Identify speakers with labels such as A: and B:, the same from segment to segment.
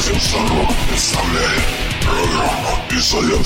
A: Episodio Cero. Esta ley. Programa Isaiah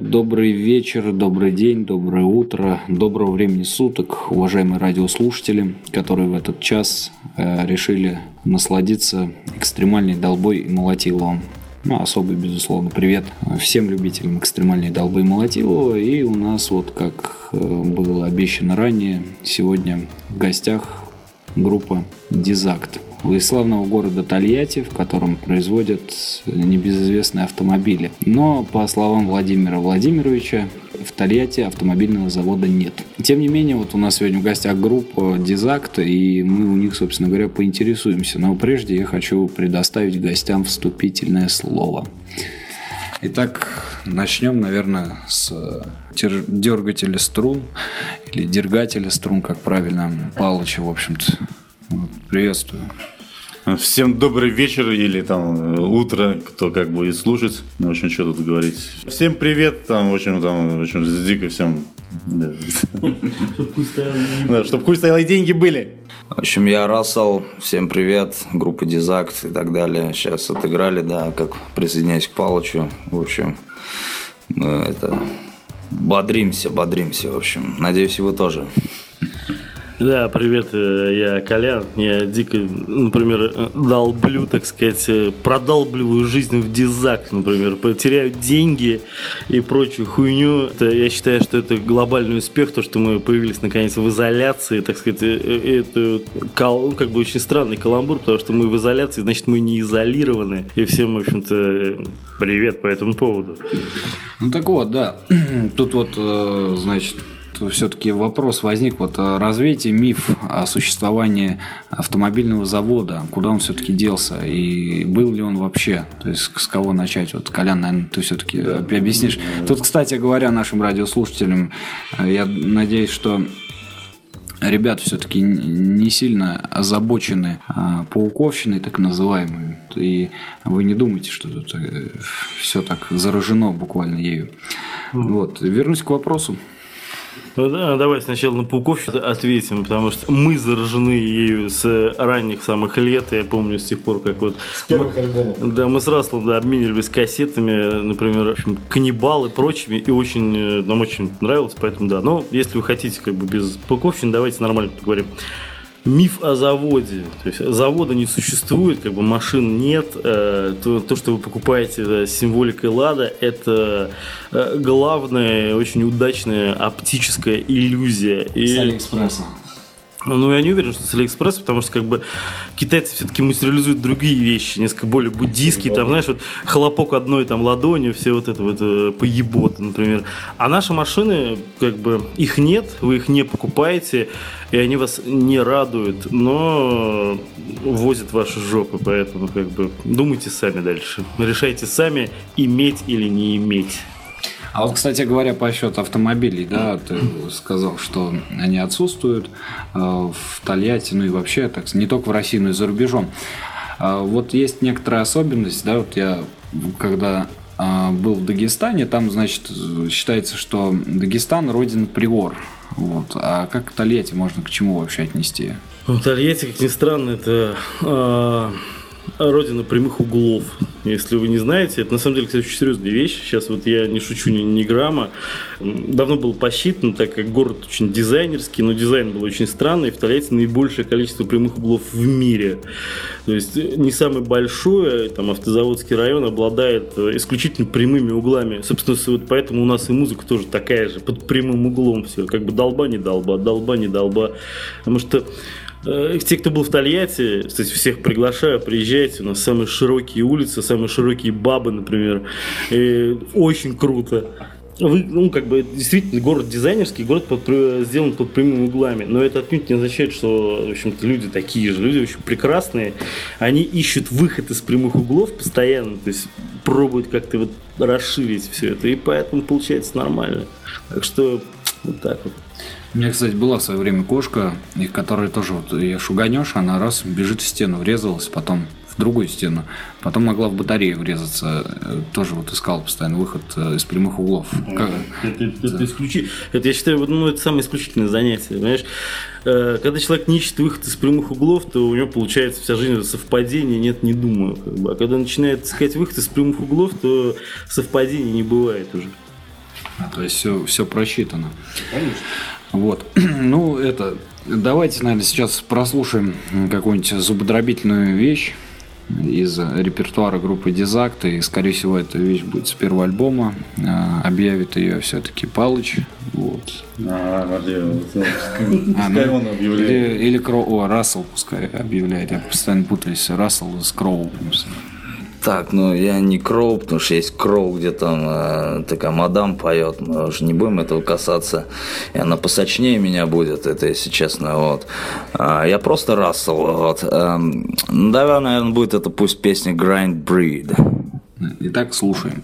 B: Добрый вечер, добрый день, доброе утро, доброго времени суток, уважаемые радиослушатели, которые в этот час э, решили насладиться экстремальной долбой и молотиловым. Ну, особый, безусловно, привет всем любителям экстремальной долбы и молотилова. И у нас, вот как э, было обещано ранее, сегодня в гостях группа «Дизакт» из славного города Тольятти, в котором производят небезызвестные автомобили. Но, по словам Владимира Владимировича, в Тольятти автомобильного завода нет. Тем не менее, вот у нас сегодня в гостях группа Дизакт, и мы у них, собственно говоря, поинтересуемся. Но прежде я хочу предоставить гостям вступительное слово. Итак, начнем, наверное, с дергателя струн или дергателя струн, как правильно, Палыча, в общем-то. Приветствую.
C: Всем добрый вечер или там э, утро, кто как будет слушать. Ну, в общем, что тут говорить. Всем привет, там, в общем, там, в общем, дико всем. Да. Чтобы хуй стоял и деньги были.
D: В общем, я Рассел, всем привет, группа Дизакт и так далее. Сейчас отыграли, да, как присоединяюсь к Палычу. В общем, мы это бодримся, бодримся, в общем. Надеюсь, и вы тоже.
E: Да, привет, э, я Колян. Я дико, например, долблю, так сказать, э, продолбливаю жизнь в дизак, например, потеряю деньги и прочую хуйню. Это, я считаю, что это глобальный успех, то, что мы появились наконец в изоляции, так сказать, э, это как бы очень странный каламбур, потому что мы в изоляции, значит, мы не изолированы. И всем, в общем-то, привет по этому поводу.
B: Ну так вот, да. Тут вот, значит, все-таки вопрос возник, вот э, развейте миф о существовании автомобильного завода, куда он все-таки делся, и был ли он вообще, то есть с кого начать, вот, Колян, наверное, ты все-таки да. объяснишь. Тут, кстати говоря, нашим радиослушателям, э, я надеюсь, что ребята все-таки не сильно озабочены а, пауковщиной, так называемой. И вы не думайте, что тут э, все так заражено буквально ею. Вот. Вернусь к вопросу.
E: Ну, да, давай сначала на Пауковщину ответим, потому что мы заражены ею с ранних самых лет. Я помню с тех пор, как вот... Мы, да, мы с Раслом да, обменивались кассетами, например, в общем, каннибал и прочими, и очень, э, нам очень нравилось, поэтому да. Но если вы хотите как бы без Пауковщины, давайте нормально поговорим миф о заводе. То есть завода не существует, как бы машин нет. Э, то, то что вы покупаете с символикой Лада, это э, главная, очень удачная оптическая иллюзия.
B: С Алиэкспресса.
E: Ну, я не уверен, что с Алиэкспресс, потому что как бы китайцы все-таки материализуют другие вещи, несколько более буддийские, там, знаешь, вот хлопок одной там ладонью, все вот это вот э, поебота, например. А наши машины, как бы, их нет, вы их не покупаете, и они вас не радуют, но возят ваши жопы, поэтому как бы думайте сами дальше. Решайте сами, иметь или не иметь.
B: А вот, кстати говоря, по счету автомобилей, да, ты сказал, что они отсутствуют э, в Тольятти, ну и вообще, так не только в России, но и за рубежом. А вот есть некоторая особенность, да, вот я когда э, был в Дагестане, там, значит, считается, что Дагестан родина приор. Вот. А как Тольятти можно к чему вообще отнести?
E: Ну, Тольятти, как ни странно, это э, родина прямых углов. Если вы не знаете, это на самом деле, кстати, очень серьезная вещь. Сейчас вот я не шучу ни, ни грамма. Давно было посчитано, так как город очень дизайнерский, но дизайн был очень странный. В Тольятти наибольшее количество прямых углов в мире. То есть не самый большой, там автозаводский район обладает исключительно прямыми углами. Собственно, вот поэтому у нас и музыка тоже такая же, под прямым углом все. Как бы долба не долба, долба не долба. Потому что Э, те, кто был в Тольятти, кстати, всех приглашаю, приезжайте. У нас самые широкие улицы, самые широкие бабы, например. И очень круто. Вы, ну, как бы, действительно, город дизайнерский, город под, сделан под прямыми углами. Но это отнюдь не означает, что, в общем-то, люди такие же. Люди очень прекрасные. Они ищут выход из прямых углов постоянно. То есть пробуют как-то вот расширить все это. И поэтому получается нормально. Так что вот так вот.
B: У меня, кстати, была в свое время кошка, и которая тоже вот ее шуганешь, она раз бежит в стену, врезалась, потом в другую стену, потом могла в батарею врезаться, э, тоже вот искал постоянно выход э, из прямых углов.
E: Как... Это, это, это, исключи... это, я считаю, ну, это самое исключительное занятие, понимаешь? Э, когда человек не ищет выход из прямых углов, то у него получается вся жизнь совпадение, нет, не думаю. Как бы. А когда начинает искать выход из прямых углов, то совпадений не бывает уже.
B: А, то есть все, все просчитано. Конечно. Вот. Ну, это... Давайте, наверное, сейчас прослушаем какую-нибудь зубодробительную вещь из репертуара группы Дизакт, и, скорее всего, эта вещь будет с первого альбома. А, объявит ее все-таки Палыч. Вот. А, а, ну, он объявляет. Или, или Кроу, о, Рассел пускай объявляет. Я постоянно путаюсь. Рассел с Кроу.
D: Так, ну я не Кроу, потому что есть Кроу, где там э, такая мадам поет, мы уже не будем этого касаться. И она посочнее меня будет, это если честно, вот. А, я просто Рассел, вот. А, давай, наверное, будет это пусть песня Grind Breed.
B: Итак, слушаем.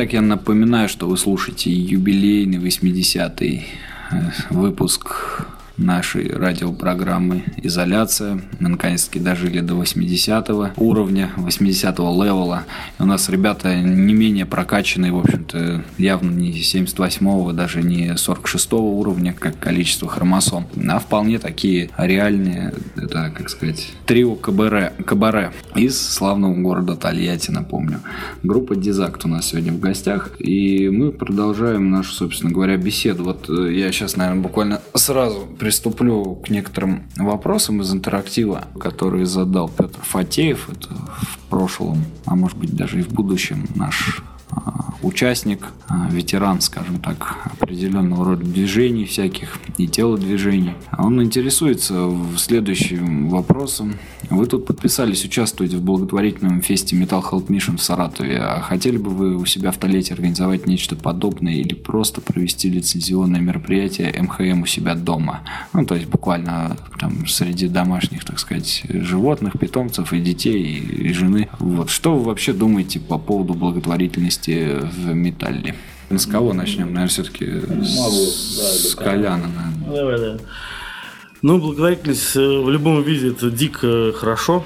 B: Так я напоминаю, что вы слушаете юбилейный 80-й э, выпуск нашей радиопрограммы «Изоляция». Мы наконец-таки дожили до 80 уровня, 80 левела. И у нас ребята не менее прокачанные, в общем-то, явно не 78 даже не 46 уровня, как количество хромосом, а вполне такие реальные, это, как сказать, трио Кабаре, Кабаре из славного города Тольятти, напомню. Группа Дизакт у нас сегодня в гостях, и мы продолжаем нашу, собственно говоря, беседу. Вот э, я сейчас, наверное, буквально сразу приступлю к некоторым вопросам из интерактива, которые задал Петр Фатеев. Это в прошлом, а может быть даже и в будущем наш а, участник, а, ветеран, скажем так, определенного рода движений всяких и телодвижений. Он интересуется следующим вопросом. Вы тут подписались участвовать в благотворительном фесте Metal Health Mission в Саратове. А хотели бы вы у себя в Толете организовать нечто подобное или просто провести лицензионное мероприятие МХМ у себя дома? Ну, то есть буквально там среди домашних, так сказать, животных, питомцев и детей, и, и жены. Вот. Что вы вообще думаете по поводу благотворительности в металле? С кого начнем? Наверное, все-таки с, с Коляна. Наверное.
E: Давай, да. Ну, благотворительность э, в любом виде это дико хорошо,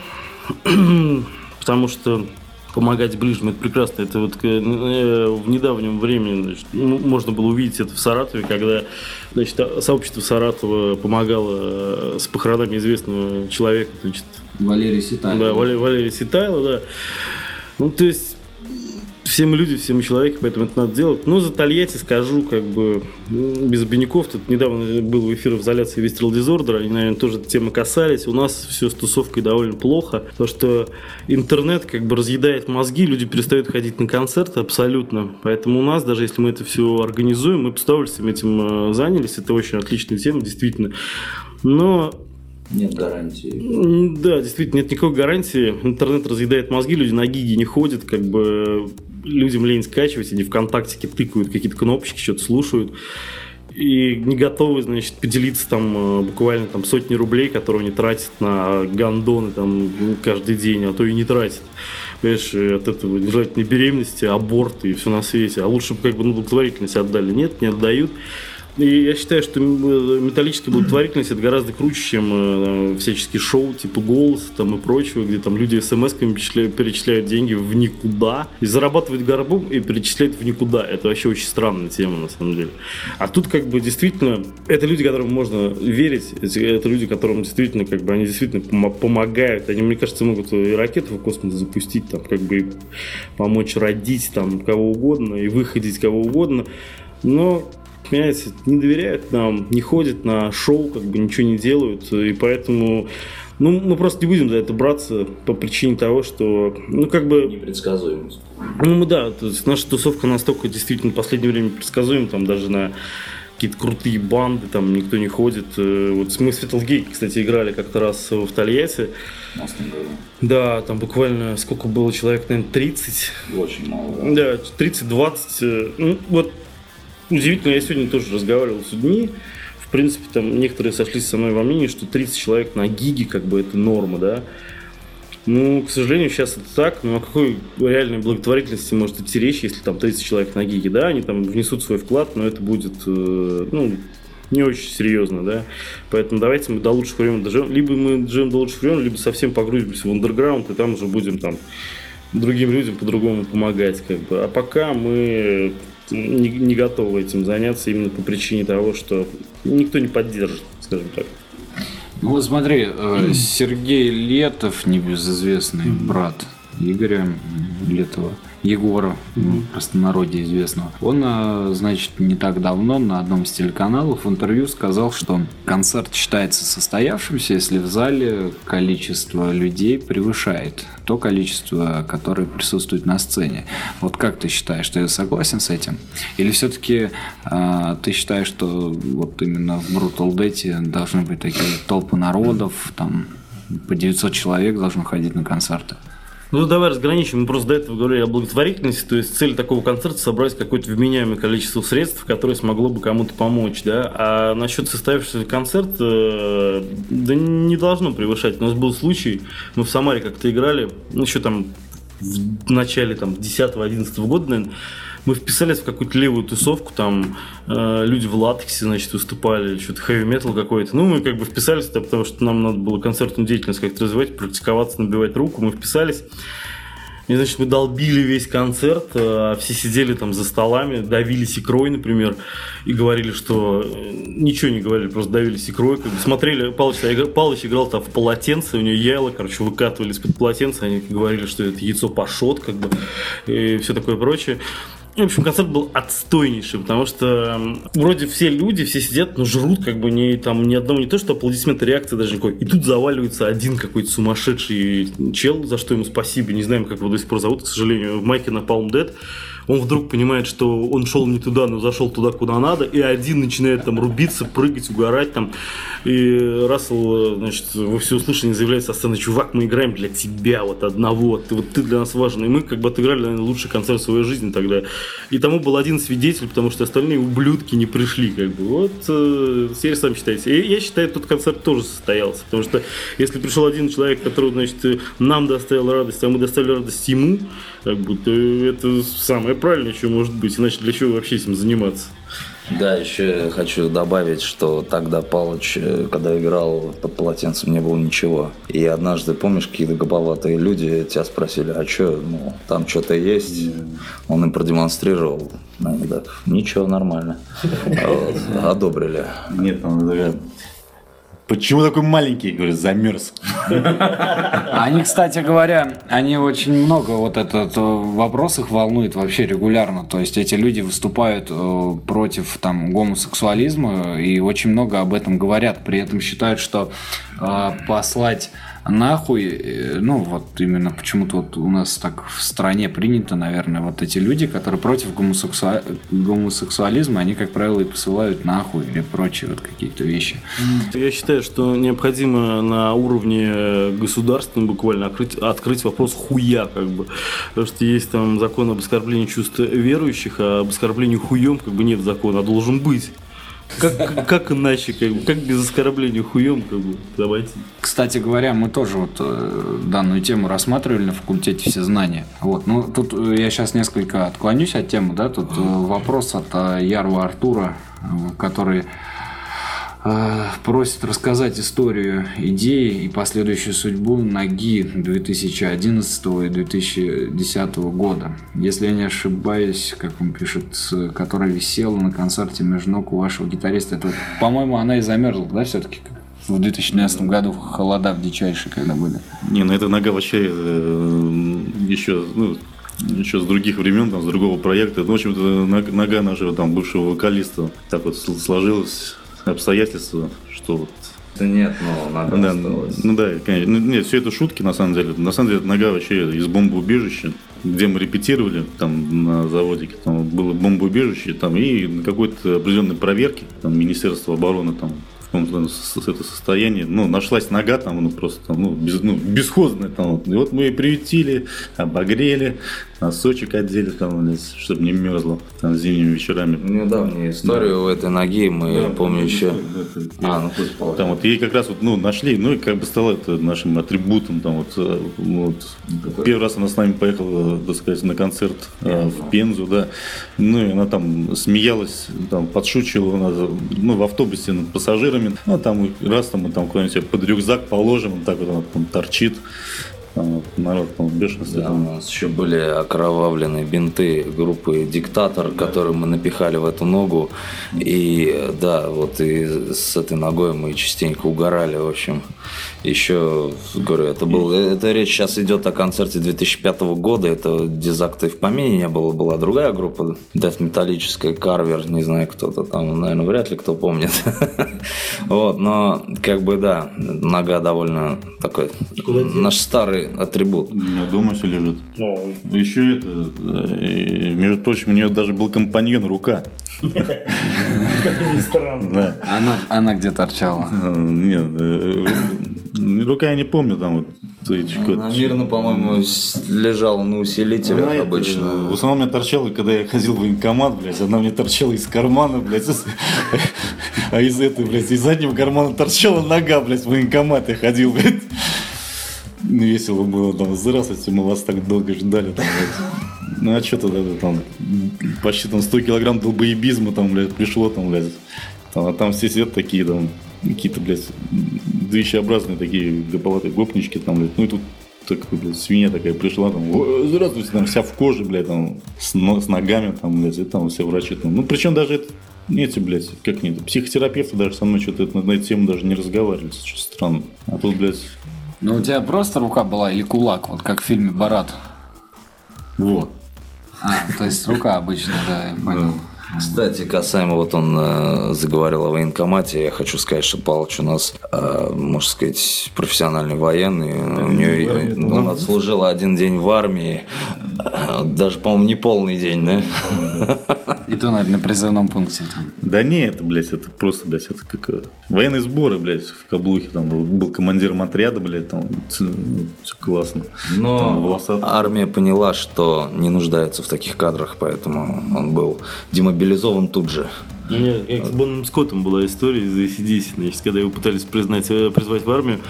E: потому что помогать ближним, это прекрасно. Это вот э, в недавнем времени значит, можно было увидеть это в Саратове, когда значит, сообщество Саратова помогало э, с похоронами известного человека. Значит,
B: Валерий Ситайло.
E: Да, Валерий, Валерий Ситайло, да. Ну, то есть все мы люди, все мы человеки, поэтому это надо делать. Но за Тольятти скажу, как бы, ну, без обиняков. Тут недавно был в эфир в изоляции Вестрел Дизордер, они, наверное, тоже этой темы касались. У нас все с тусовкой довольно плохо, потому что интернет как бы разъедает мозги, люди перестают ходить на концерты абсолютно. Поэтому у нас, даже если мы это все организуем, мы с удовольствием этим э, занялись. Это очень отличная тема, действительно. Но
D: нет гарантии.
E: Да, действительно, нет никакой гарантии. Интернет разъедает мозги, люди на гиги не ходят, как бы людям лень скачивать, они ВКонтакте тыкают какие-то кнопочки, что-то слушают и не готовы, значит, поделиться там э, буквально там сотни рублей, которые они тратят на гандоны там каждый день, а то и не тратят. Понимаешь, от этого нежелательной беременности, аборт и все на свете. А лучше бы как бы на благотворительность отдали. Нет, не отдают. И я считаю, что металлическая благотворительность это гораздо круче, чем э, всяческие шоу типа «Голос» там, и прочего, где там люди смс-ками перечисляют, деньги в никуда и зарабатывают горбом и перечисляют в никуда. Это вообще очень странная тема на самом деле. А тут как бы действительно это люди, которым можно верить, это люди, которым действительно как бы они действительно помогают. Они, мне кажется, могут и ракеты в космос запустить, там как бы помочь родить там кого угодно и выходить кого угодно. Но понимаете, не доверяют нам, не ходят на шоу, как бы ничего не делают, и поэтому ну, мы просто не будем за это браться по причине того, что, ну, как бы...
D: Непредсказуемость.
E: Ну, мы, да, то есть наша тусовка настолько действительно в последнее время предсказуема, там даже на какие-то крутые банды, там никто не ходит. Э, вот мы с Светлгейт, кстати, играли как-то раз в Тольятти. Да, там буквально сколько было человек, наверное, 30.
D: Очень мало. Да,
E: да 30-20. Э, ну, вот удивительно, я сегодня тоже разговаривал с людьми, в принципе, там некоторые сошлись со мной во мнении, что 30 человек на гиге, как бы, это норма, да. Ну, к сожалению, сейчас это так. Но о какой реальной благотворительности может идти речь, если там 30 человек на гиге, да, они там внесут свой вклад, но это будет, э, ну, не очень серьезно, да. Поэтому давайте мы до лучших времен доживем. Либо мы доживем до лучших времен, либо совсем погрузимся в андерграунд, и там уже будем там другим людям по-другому помогать, как бы. А пока мы не, не готовы этим заняться именно по причине того, что никто не поддержит, скажем так.
B: Ну вот смотри, э, Сергей Летов, небезызвестный брат Игоря Летова, Егора, mm-hmm. в простонародье известного. Он, э, значит, не так давно на одном из телеканалов в интервью сказал, что концерт считается состоявшимся, если в зале количество людей превышает то количество, которое присутствует на сцене. Вот как ты считаешь, ты согласен с этим? Или все-таки э, ты считаешь, что вот именно в Brutal Death должны быть такие толпы народов, там по 900 человек должны ходить на концерты?
E: Ну, давай разграничим. Мы просто до этого говорили о благотворительности. То есть цель такого концерта собрать какое-то вменяемое количество средств, которое смогло бы кому-то помочь. Да? А насчет состоявшегося концерта, э, да не должно превышать. У нас был случай, мы в Самаре как-то играли, ну, еще там в начале там, 10-11 года, наверное, мы вписались в какую-то левую тусовку, там э, люди в латексе, значит, выступали, что-то хэви метал какой-то. Ну, мы как бы вписались, потому что нам надо было концертную деятельность как-то развивать, практиковаться, набивать руку. Мы вписались. И, значит, мы долбили весь концерт, э, все сидели там за столами, давились икрой, например, и говорили, что э, ничего не говорили, просто давились икрой, как бы смотрели, Палыч, Палыч играл там в полотенце, у него яйло, короче, выкатывали из-под полотенца, они говорили, что это яйцо пашот, как бы, и все такое прочее. В общем, концерт был отстойнейший, потому что вроде все люди, все сидят, но жрут как бы не, там, ни одного, не то, что аплодисменты, реакции даже никакой. И тут заваливается один какой-то сумасшедший чел, за что ему спасибо, не знаем, как его до сих пор зовут, к сожалению, в майке на Palm Dead он вдруг понимает, что он шел не туда, но зашел туда, куда надо, и один начинает там рубиться, прыгать, угорать там. И Рассел, значит, во всеуслышание заявляет со сцены, чувак, мы играем для тебя, вот одного, ты, вот ты для нас важен. И мы как бы отыграли, наверное, лучший концерт своей жизни тогда. И тому был один свидетель, потому что остальные ублюдки не пришли, как бы. Вот, э, теперь сами считайте. И я считаю, тот концерт тоже состоялся, потому что если пришел один человек, который, значит, нам доставил радость, а мы доставили радость ему, как бы, то это самое правильное, что может быть, иначе для чего вообще этим заниматься?
D: Да, еще хочу добавить, что тогда Палыч, э, когда играл под полотенцем, не было ничего. И однажды, помнишь, какие-то гоповатые люди тебя спросили, а что, ну, там что-то есть? Он им продемонстрировал. Они так, ничего, нормально. Одобрили.
C: Нет, там Почему такой маленький? Говорю, замерз.
B: Они, кстати говоря, они очень много, вот этот э, вопрос их волнует вообще регулярно. То есть эти люди выступают э, против там гомосексуализма и очень много об этом говорят. При этом считают, что э, послать нахуй, э, ну вот именно почему-то вот у нас так в стране принято, наверное, вот эти люди, которые против гомосексуа... гомосексуализма, они, как правило, и посылают нахуй или прочие вот какие-то вещи.
E: Я считаю, что необходимо на уровне государственном буквально открыть, открыть вопрос хуя, как бы. Потому что есть там закон об оскорблении чувств верующих, а об оскорблении хуем как бы нет закона, а должен быть. Как, как иначе, как, как без оскорбления хуем, как бы, давайте.
B: Кстати говоря, мы тоже вот э, данную тему рассматривали на факультете все знания. Вот, ну тут э, я сейчас несколько отклонюсь от темы, да, тут э, вопрос от Ярва Артура, который просит рассказать историю идеи и последующую судьбу ноги 2011 и 2010 года. Если я не ошибаюсь, как он пишет, которая висела на концерте между ног у вашего гитариста. Это, по-моему, она и замерзла, да, все-таки? В 2012 году холода в дичайшие, когда были.
C: Не, ну эта нога вообще э, еще, ну, еще с других времен, там, с другого проекта. Ну, в общем-то, нога нашего там бывшего вокалиста так вот сложилась обстоятельства, что вот
D: да нет, ну, нога
C: да,
D: осталась.
C: Ну да, конечно. Ну, нет, все это шутки, на самом деле. На самом деле, нога вообще из бомбоубежища, где мы репетировали, там, на заводике, там было бомбоубежище, там, и на какой-то определенной проверке, там, Министерство обороны, там, каком-то это состоянии, ну, нашлась нога там, ну, просто там, ну, без, ну, бесхозная там. Вот. И вот мы ее приютили, обогрели, носочек одели, там, чтобы не мерзло там зимними вечерами.
D: Недавнюю историю да. этой ноги мы, да, помню, еще... Это,
C: а, ну пусть Там вот ей как раз вот, ну, нашли, ну, и как бы стало это нашим атрибутом, там, вот, э, вот. Первый раз она с нами поехала, так сказать, на концерт э, в Пензу, да. Ну, и она там смеялась, там, подшучивала, она, ну, в автобусе над пассажирами. Ну, там раз там мы там куда-нибудь под рюкзак положим, он так вот он там торчит. Там вот, народ, по бешенстве.
D: Да, у нас еще были окровавленные бинты группы «Диктатор», да. которые мы напихали в эту ногу. И да, вот и с этой ногой мы частенько угорали, в общем. Еще, говорю, это был, это речь сейчас идет о концерте 2005 года, это дизакта и в помине не было, была другая группа, деф металлическая, Карвер, не знаю кто-то там, наверное, вряд ли кто помнит. Вот, но как бы да, нога довольно такой, наш старый атрибут.
C: У меня дома все лежит. Еще это, между прочим, у нее даже был компаньон рука.
B: Странно. Она, она где торчала?
C: Нет, э, Рука я не помню, там вот.
D: Она мирно, по-моему, лежала на усилителях она обычно. Это,
C: в основном меня торчала, когда я ходил в военкомат, блядь, она мне торчала из кармана, блядь, а из этой, блядь, из заднего кармана торчала нога, блядь, в военкомат я ходил, блядь. Ну, весело было там, здравствуйте, мы вас так долго ждали, там, блядь. Ну а что тогда там почти там 100 килограмм долбоебизма там, блядь, пришло там, блядь. Там, а там все сидят такие там, какие-то, блядь, двищеобразные такие гоповатые гопнички там, блядь. Ну и тут так, блядь, свинья такая пришла, там, «О, здравствуйте, там вся в коже, блядь, там, с, но- с ногами, там, блядь, и там все врачи там. Ну, причем даже это, эти, блядь, как нет, психотерапевты даже со мной что-то на эту тему даже не разговаривали, что странно. А тут, блядь,
B: Ну, у тебя просто рука была или кулак, вот как в фильме «Барат»?
C: вот.
B: А, то есть рука обычная, да, я понял.
D: Кстати, касаемо вот он э, заговорил о военкомате, я хочу сказать, что Павлович у нас, э, можно сказать, профессиональный военный. У нее он отслужил один день в армии, даже, по-моему, не полный день, да?
B: И то, наверное, на призывном пункте.
C: Да не, это, блядь, это просто, блядь, это как э, военные сборы, блядь, в Каблухе, там был, командиром отряда, блядь, там все классно.
D: Но армия поняла, что не нуждается в таких кадрах, поэтому он был демобилизован тут же.
E: У меня с Бонным Скоттом была история из ACDC, значит, когда его пытались признать, э, призвать в армию,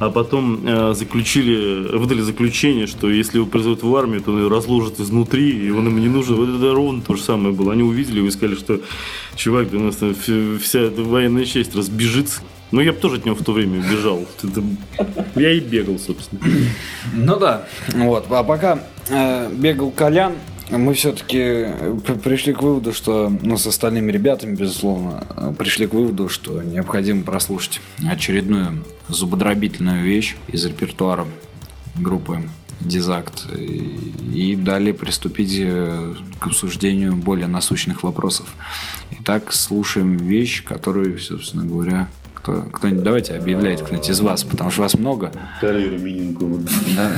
E: а потом э, заключили, выдали заключение, что если его призовут в армию, то он ее разложат изнутри, и он им не нужен. Вот это ровно то же самое было. Они увидели его и сказали, что чувак, да у нас там вся, военная часть разбежится. Ну, я бы тоже от него в то время бежал. Это- Я и бегал, собственно.
B: Ну да, вот. А пока э, бегал Колян, мы все-таки пришли к выводу, что, ну, с остальными ребятами, безусловно, э, пришли к выводу, что необходимо прослушать очередную зубодробительную вещь из репертуара группы Дизакт и, и далее приступить э, к обсуждению более насущных вопросов. Итак, слушаем вещь, которую, собственно говоря, кто, кто-нибудь давайте объявляйте кто-нибудь из вас, потому что вас много.
C: Карьеру Миненко. вот.
B: Да,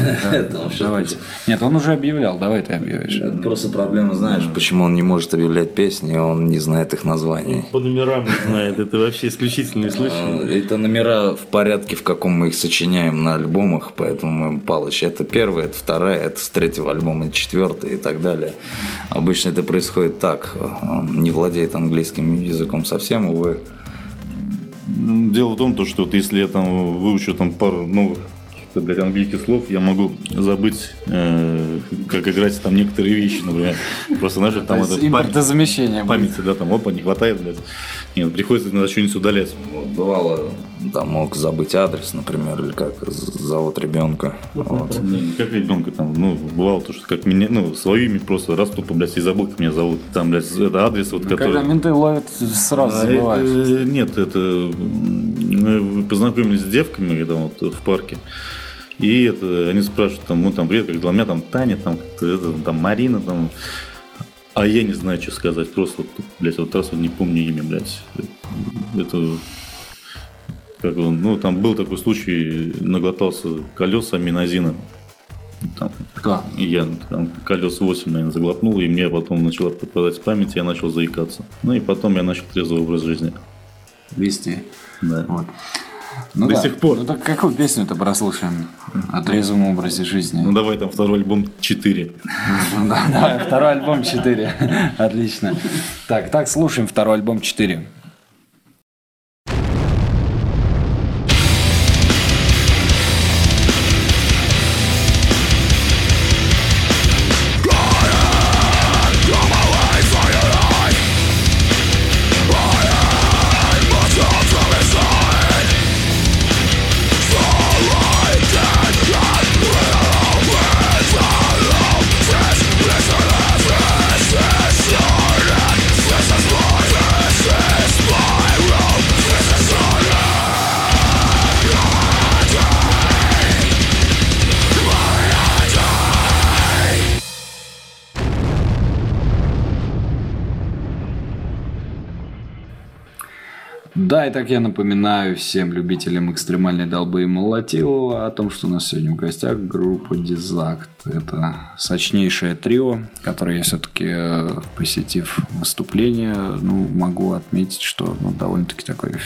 B: да, давайте. Нет, он уже объявлял, давай ты объявишь.
D: Это просто проблема, знаешь, почему он не может объявлять песни, он не знает их названий.
E: По номерам не знает. Это вообще исключительный случай.
D: Это номера в порядке, в каком мы их сочиняем на альбомах, поэтому мы, Палыч, это первая, это вторая, это с третьего альбома, это четвертая и так далее. Обычно это происходит так. Он не владеет английским языком совсем, увы.
C: Ну, Дело в том, то, что вот если я там выучу там пару новых каких-то, блядь, английских слов, я могу забыть, э, как играть там некоторые вещи, например. Просто, знаешь, там это
B: импортозамещение
C: памяти, да, там, опа, не хватает, блядь. Нет, приходится иногда что-нибудь удалять.
D: Вот, бывало, там мог забыть адрес, например, или как зовут ребенка. Вот.
C: Не, Как ребенка там, ну, бывало то, что как меня, ну, свое имя просто раз тупо, блядь, и забыл, как меня зовут. Там, блядь, это адрес, вот,
B: Когда
C: который...
B: менты ловят, сразу
C: А,
B: забываешь.
C: э, Нет, это мы познакомились с девками когда вот в парке. И это, они спрашивают, там, ну, там, привет, как дела? У меня там Таня, там, это, там, Марина, там. А я не знаю, что сказать. Просто, вот, блядь, вот раз вот не помню имя, блядь. Это, как он, ну, там был такой случай, наглотался колеса аминозина. Там, и я там колес 8, наверное, заглотнул, и мне потом начала пропадать память, и я начал заикаться. Ну и потом я начал трезвый образ жизни.
B: Вести.
C: Да.
B: Вот. Ну
C: До
B: да.
C: сих пор.
B: Ну так какую песню-то прослушаем? О трезвом образе жизни.
C: Ну давай там второй альбом 4.
B: Ну да, второй альбом 4. Отлично. Так, так, слушаем второй альбом 4. Да, и так я напоминаю всем любителям экстремальной долбы и молотила о том, что у нас сегодня в гостях группа Дизакт. Это сочнейшее трио, которое я все-таки, посетив выступление, ну, могу отметить, что ну, довольно-таки такой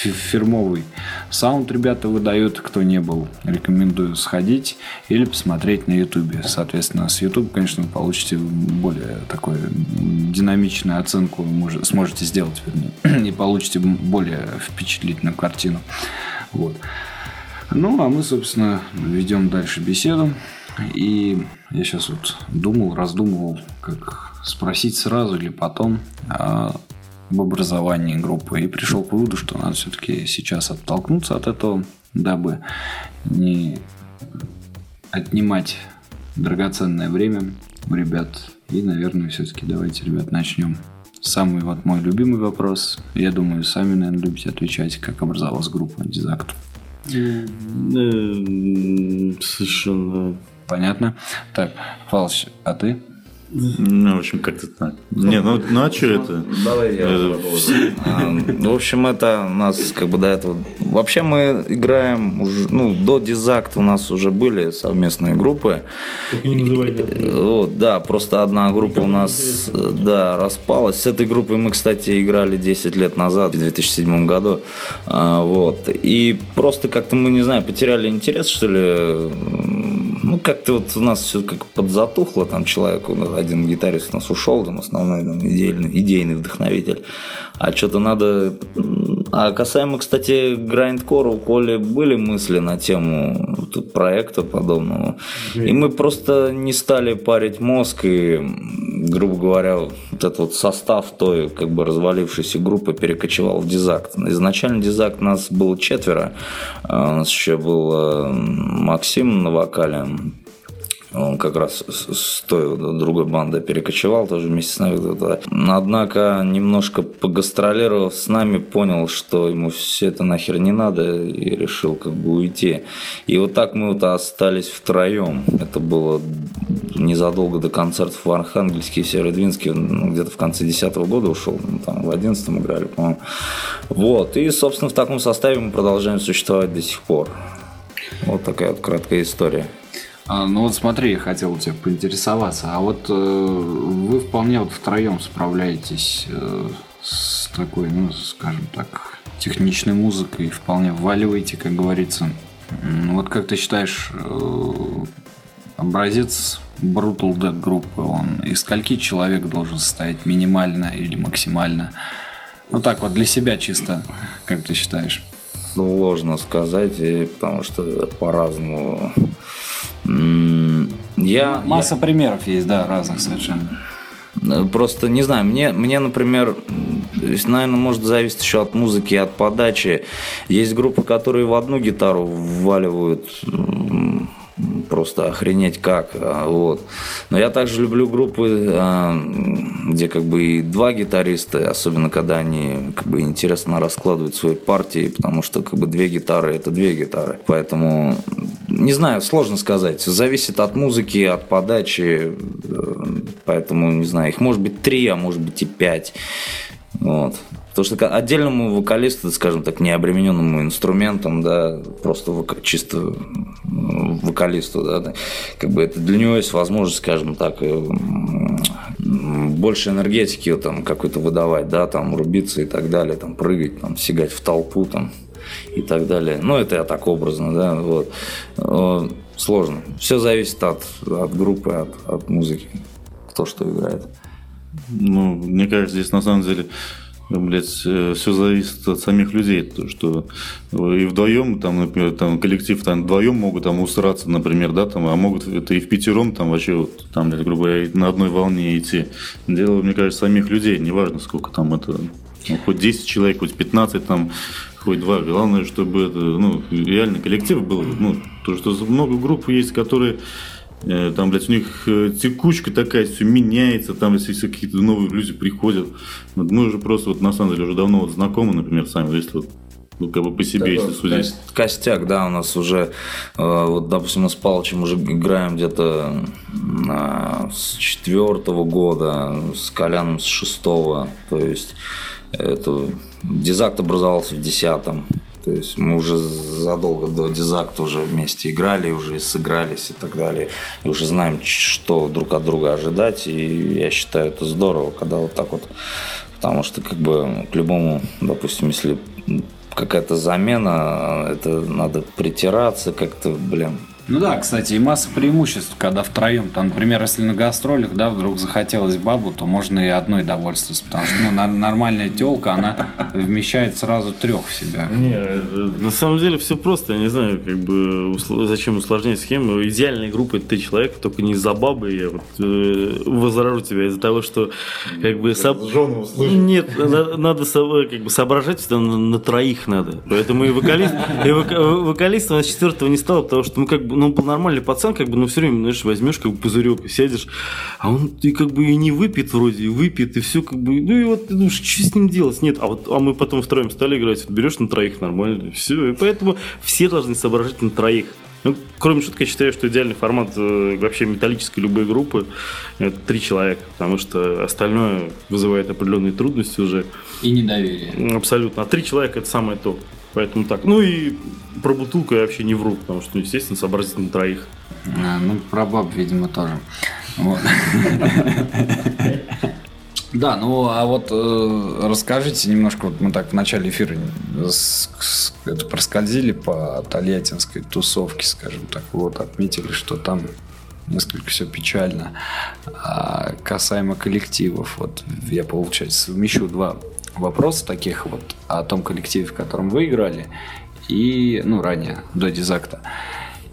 B: фи- фирмовый саунд ребята выдают. Кто не был, рекомендую сходить или посмотреть на ютубе. Соответственно, с YouTube, конечно, вы получите более такую динамичную оценку, мож- сможете сделать, вернее, и получите более впечатлительную картину. Вот. Ну, а мы, собственно, ведем дальше беседу. И я сейчас вот думал, раздумывал, как спросить сразу или потом а, об образовании группы. И пришел к выводу, что надо все-таки сейчас оттолкнуться от этого, дабы не отнимать драгоценное время у ребят. И, наверное, все-таки давайте, ребят, начнем. Самый вот мой любимый вопрос. Я думаю, сами, наверное, любите отвечать, как образовалась группа Дизакт.
E: Э, Совершенно.
B: Понятно. Так, Фалыч, а ты?
C: Ну, в общем, как-то так. Не, ну, ну а что это?
D: Давай я
C: Э.
D: А, В общем, это у нас как бы до этого... Вообще мы играем уже, ну, до Дизакт у нас уже были совместные группы. Э, Вот, да, просто одна группа у нас, э, да, распалась. С этой группой мы, кстати, играли 10 лет назад, в 2007 году. А, Вот. И просто как-то мы, не знаю, потеряли интерес, что ли. Ну, как-то вот у нас все как подзатухло, там человек, один гитарист у нас ушел, там основной там, идейный, идейный вдохновитель. А что-то надо... А касаемо, кстати, грайндкора, у Коли были мысли на тему проекта подобного. И мы просто не стали парить мозг и, грубо говоря, вот этот вот состав той как бы развалившейся группы перекочевал в Дизакт. Изначально Дизакт нас было четверо. А У нас еще был э, Максим на вокале, он как раз с, той другой бандой перекочевал тоже вместе с нами. Однако, немножко погастролировав с нами, понял, что ему все это нахер не надо и решил как бы уйти. И вот так мы вот остались втроем. Это было незадолго до концертов в Архангельске и Северодвинске, ну, где-то в конце 2010 года ушел, ну, там в 11 играли, по-моему. Вот, и, собственно, в таком составе мы продолжаем существовать до сих пор. Вот такая вот краткая история.
B: А, ну вот смотри, я хотел у тебя поинтересоваться. А вот э, вы вполне вот втроем справляетесь э, с такой, ну, скажем так, техничной музыкой, вполне вваливаете, как говорится. М, Вот как ты считаешь, э, образец Brutal Dead группы, он из скольки человек должен состоять минимально или максимально? Ну так вот, для себя чисто, как ты считаешь?
D: Сложно сказать, потому что по-разному. Я,
B: Масса примеров есть, да, разных совершенно.
D: я просто не знаю, мне, мне, например, наверное, может зависеть еще от музыки от подачи. Есть группы, которые в одну гитару вваливают просто охренеть как. а, Вот. Но я также люблю группы, а, где как бы и два гитариста, особенно когда они как бы интересно раскладывают свои партии, потому что как бы две гитары это две гитары. Поэтому не знаю, сложно сказать. Зависит от музыки, от подачи. э, Поэтому, не знаю, их может быть три, а может быть и пять. Вот. Потому что отдельному вокалисту, скажем так, необремененному инструментом, да, просто чисто м, вокалисту, да, как бы это для него есть возможность, скажем так, э, больше энергетики там какой-то выдавать, да, там рубиться и так далее, там прыгать, там сигать в толпу, там и так далее. Ну, это я так образно, да, вот. Э, Сложно. Все зависит от, от группы, от, от музыки, кто что играет.
C: Ну, мне кажется, здесь на самом деле, блядь, все зависит от самих людей. То, что и вдвоем, там, например, там, коллектив там вдвоем могут там усраться, например, да, там, а могут это и в пятером там вообще вот, там, блядь, грубо говоря, на одной волне идти. Дело, мне кажется, самих людей, неважно сколько там это, ну, хоть 10 человек, хоть 15 там, хоть два. Главное, чтобы это, ну, реально коллектив был. Ну, то, что много групп есть, которые Э, Там, блядь, у них э, текучка такая, все меняется, там, если все какие-то новые люди приходят. Вот мы уже просто, вот, на самом деле, уже давно вот знакомы, например, сами, если вот, ну, как бы по себе, если судить.
D: Костяк, да, у нас уже, э, вот, допустим, мы с Палычем уже играем где-то с четвертого года, с Коляном с шестого, то есть это Дизакт образовался в десятом. То есть мы уже задолго до Дизакта уже вместе играли, уже сыгрались и так далее. И уже знаем, что друг от друга ожидать. И я считаю, это здорово, когда вот так вот. Потому что как бы к любому, допустим, если какая-то замена, это надо притираться как-то, блин,
B: Ну да, кстати, и масса преимуществ, когда втроем. Там, например, если на гастролях, да, вдруг захотелось бабу, то можно и одной довольствоваться. Потому что ну, на- нормальная телка, она вмещает сразу трех в себя.
E: Не, на самом деле все просто, я не знаю, как бы зачем усложнять схему. Идеальная группа это ты человек, только не из-за бабы. Я вот, э, возражу тебя из-за того, что как бы соб-. Нет, надо, надо со- как бы соображать, это на, на троих надо. Поэтому и вокалист, и вока- вокалист у нас четвертого не стало, потому что мы как бы, ну, был нормальный пацан, как бы, ну, все время, знаешь, возьмешь как бы пузырек и сядешь, а он ты как бы и не выпьет вроде, и выпьет, и все как бы, ну, и вот ты думаешь, что с ним делать? Нет, а вот а мы потом втроем стали играть, вот берешь на троих нормально, все, и поэтому все должны соображать на троих. Ну, кроме шутки, я считаю, что идеальный формат э, вообще металлической любой группы это три человека, потому что остальное вызывает определенные трудности уже.
B: И недоверие.
E: Абсолютно. А три человека это самое то. Поэтому так. Ну и про бутылку я вообще не вру, потому что, ну, естественно, сообразить на троих.
B: А, ну, про баб, видимо, тоже. Да, ну а вот э, расскажите немножко, вот мы так в начале эфира с- с- это проскользили по тольяттинской тусовке, скажем так, вот отметили, что там несколько все печально. А касаемо коллективов, вот я, получается, совмещу два вопроса таких вот о том коллективе, в котором вы играли, и, ну, ранее, до дизакта.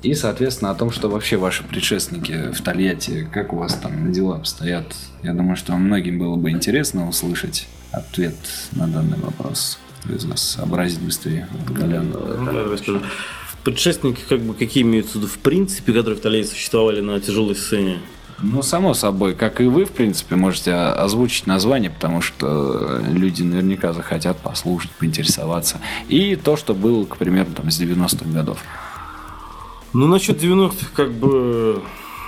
B: И, соответственно, о том, что вообще ваши предшественники в Тольятти, как у вас там дела обстоят. Я думаю, что многим было бы интересно услышать ответ на данный вопрос. Из вас сообразит быстрее? Вот.
E: Предшественники, как бы, какие имеются в в принципе, которые в Тольятти существовали на тяжелой сцене?
B: Ну, само собой, как и вы, в принципе, можете озвучить название, потому что люди наверняка захотят послушать, поинтересоваться. И то, что было, к примеру, там, с 90-х годов.
E: Ну, насчет 90-х, как бы,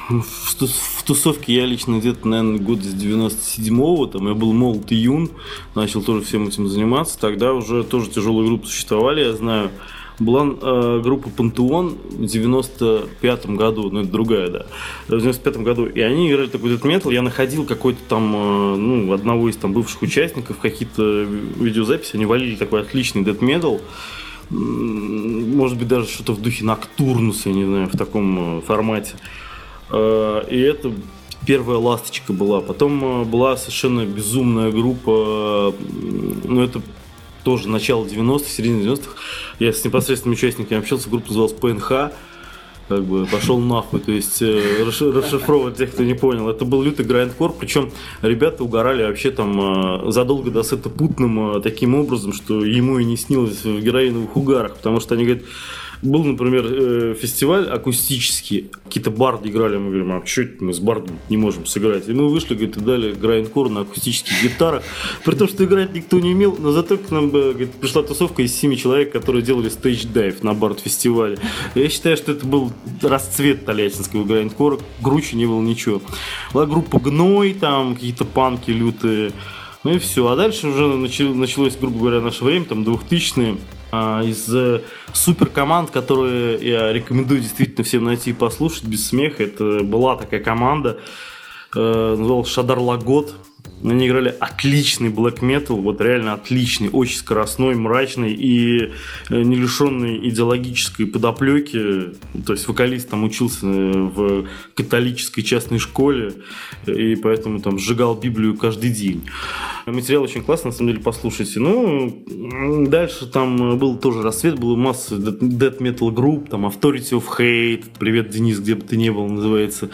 E: в, тус- в тусовке я лично где-то, наверное, год с 97-го, там я был молод и юн, начал тоже всем этим заниматься. Тогда уже тоже тяжелые группы существовали, я знаю. Была э, группа Пантеон в 95-м году, ну это другая, да, в 95-м году, и они играли такой дед метал, я находил какой-то там, э, ну, одного из там бывших участников, какие-то видеозаписи, они валили такой отличный дед метал, может быть, даже что-то в духе Ноктурнуса, я не знаю, в таком э, формате. Э, И это первая ласточка была. Потом э, была совершенно безумная группа, м, ну это тоже начало 90-х, середина 90-х. Я с непосредственными участниками общался, группа называлась ПНХ. Как бы пошел нахуй, то есть э, расши- расшифровывать тех, кто не понял. Это был лютый грайндкор, причем ребята угорали вообще там э, задолго до сета Путным э, таким образом, что ему и не снилось в героиновых угарах, потому что они говорят, был, например, э, фестиваль акустический, какие-то барды играли, мы говорим, а что это мы с бардом не можем сыграть? И мы вышли, говорит, и дали грайндкор на акустических гитарах, при том, что играть никто не умел, но зато к нам э, говорит, пришла тусовка из семи человек, которые делали стейдж-дайв на бард-фестивале. Я считаю, что это был расцвет тольяттинского грайндкора, круче не было ничего. Была группа Гной, там какие-то панки лютые, ну и все. А дальше уже началось, грубо говоря, наше время, там 2000-е. А, из э, супер команд, которые я рекомендую действительно всем найти и послушать, без смеха, это была такая команда, э, называлась Шадар Лагот. Они играли отличный black metal, вот реально отличный, очень скоростной, мрачный и э, не лишенный идеологической подоплеки. То есть вокалист там учился э, в католической частной школе, и поэтому там сжигал Библию каждый день. Материал очень классный, на самом деле, послушайте. Ну, дальше там э, был тоже рассвет, было масса death metal групп, там Authority of Hate, привет, Денис, где бы ты ни был, называется,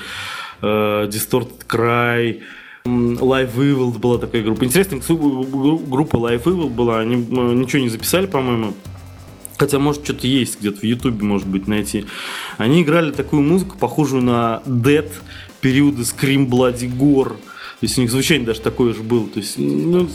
E: Distorted Cry, Live Evil была такая группа. Интересная группа Live Evil была, они ничего не записали, по-моему. Хотя, может, что-то есть где-то в Ютубе, может быть, найти. Они играли такую музыку, похожую на Dead периода Scream Bloody Gore. То есть у них звучание даже такое же было. То есть, ну,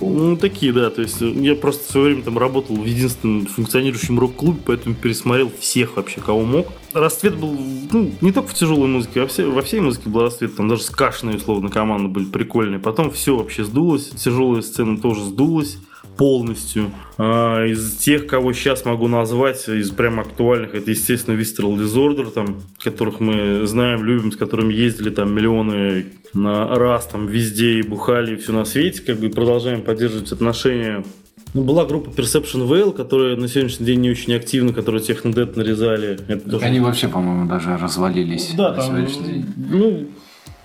E: ну, такие, да. То есть я просто в свое время там работал в единственном функционирующем рок-клубе, поэтому пересмотрел всех вообще, кого мог. Расцвет был, ну, не только в тяжелой музыке, во всей, во всей музыке был расцвет. Там даже скашенные, условно, команды были прикольные. Потом все вообще сдулось. Тяжелая сцена тоже сдулась полностью. А, из тех, кого сейчас могу назвать, из прям актуальных, это, естественно, Visceral Disorder, там, которых мы знаем, любим, с которыми ездили там миллионы раз, там, везде и бухали, и все на свете, как бы продолжаем поддерживать отношения. Ну, была группа Perception Veil, которая на сегодняшний день не очень активна, которую Технодет нарезали. Это тоже-
B: Они вообще, по-моему, даже развалились
E: Да,
B: на
E: там,
B: сегодняшний день.
E: ну,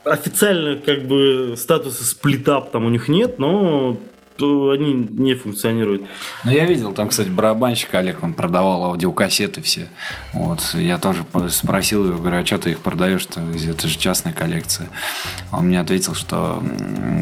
E: официально как бы статуса сплитап там у них нет, но то они не функционируют.
B: Ну, я видел, там, кстати, барабанщик Олег, он продавал аудиокассеты все. Вот, я тоже спросил его, говорю, а что ты их продаешь -то? Это же частная коллекция. Он мне ответил, что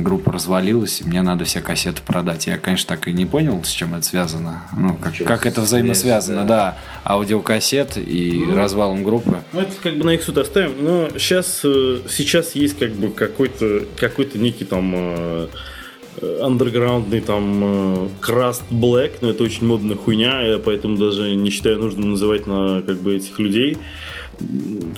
B: группа развалилась, и мне надо все кассеты продать. Я, конечно, так и не понял, с чем это связано. Ну, как, как это взаимосвязано, да. Аудиокассет и развалом группы.
E: Ну, это как бы на их суд оставим, но сейчас, э, сейчас есть как бы какой-то какой некий там э, андерграундный там э, Crust Black, но это очень модная хуйня, я поэтому даже не считаю нужным называть на как бы этих людей.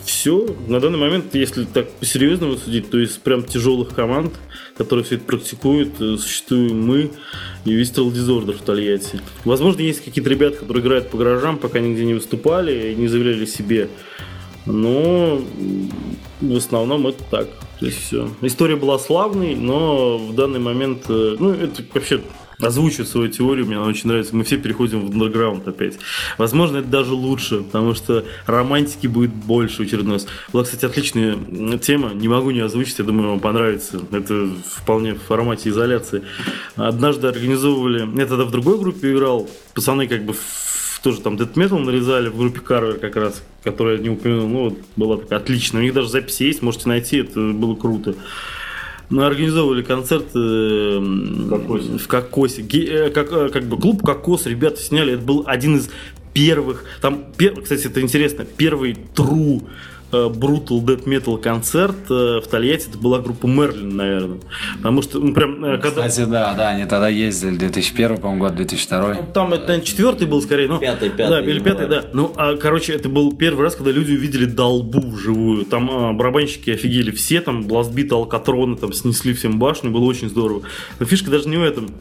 E: Все, на данный момент, если так по-серьезному судить, то из прям тяжелых команд, которые все это практикуют, э, существуем мы и Visceral Disorder в Тольятти. Возможно, есть какие-то ребята, которые играют по гаражам, пока нигде не выступали и не заявляли себе. Но в основном это так. То есть все. История была славной, но в данный момент, э, ну, это вообще озвучивать свою теорию, мне она очень нравится. Мы все переходим в андерграунд опять. Возможно, это даже лучше, потому что романтики будет больше очередной раз. Была, кстати, отличная тема, не могу не озвучить, я думаю, вам понравится. Это вполне в формате изоляции. Однажды организовывали, я тогда в другой группе играл, пацаны как бы в- тоже там Death Metal нарезали в группе Карвер как раз, которая я не упомянул, ну вот была такая отличная. У них даже записи есть, можете найти, это было круто. Мы организовывали концерт э, в Кокосе. Ге- э, как, э, как бы клуб Кокос ребята сняли. Это был один из первых. Там, пер- кстати, это интересно. Первый true Brutal Death Metal концерт э, в Тольятти. Это была группа Мерлин, наверное. Потому что, ну, прям, э, когда...
B: Кстати, да, да, они тогда ездили 2001, по-моему, год 2002.
E: Ну, Там это, наверное, четвертый был скорее. Ну,
D: Пятый, пятый,
E: Да, или пятый, да. Ну, а, короче, это был первый раз, когда люди увидели долбу вживую. Там а, барабанщики офигели все, там бластбиты, алкатроны, там снесли всем башню, было очень здорово. Но фишка даже не в этом.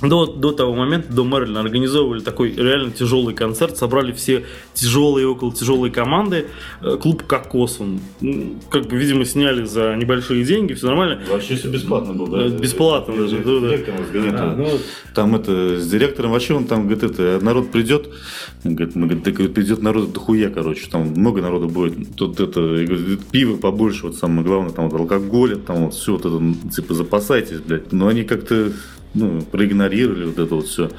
E: До, до того момента, до Мерлина, организовывали такой реально тяжелый концерт, собрали все тяжелые и около тяжелые команды. Э, Клуб Кокос, он, м, как бы, видимо, сняли за небольшие деньги, все нормально.
C: Вообще все бесплатно было, да?
E: Э, бесплатно даже, да, да.
C: Директором разгоняет.
E: А, ну вот.
C: Там это, с директором вообще он там говорит, это, народ придет, говорит, мы, говорит, «Да, говорит, придет народ дохуя, короче, там много народу будет, тут это, говорит, пиво побольше, вот самое главное, там вот алкоголя, там вот все вот это, ну, типа, запасайтесь, блядь, но они как-то, ну, проигнорировали вот это вот все.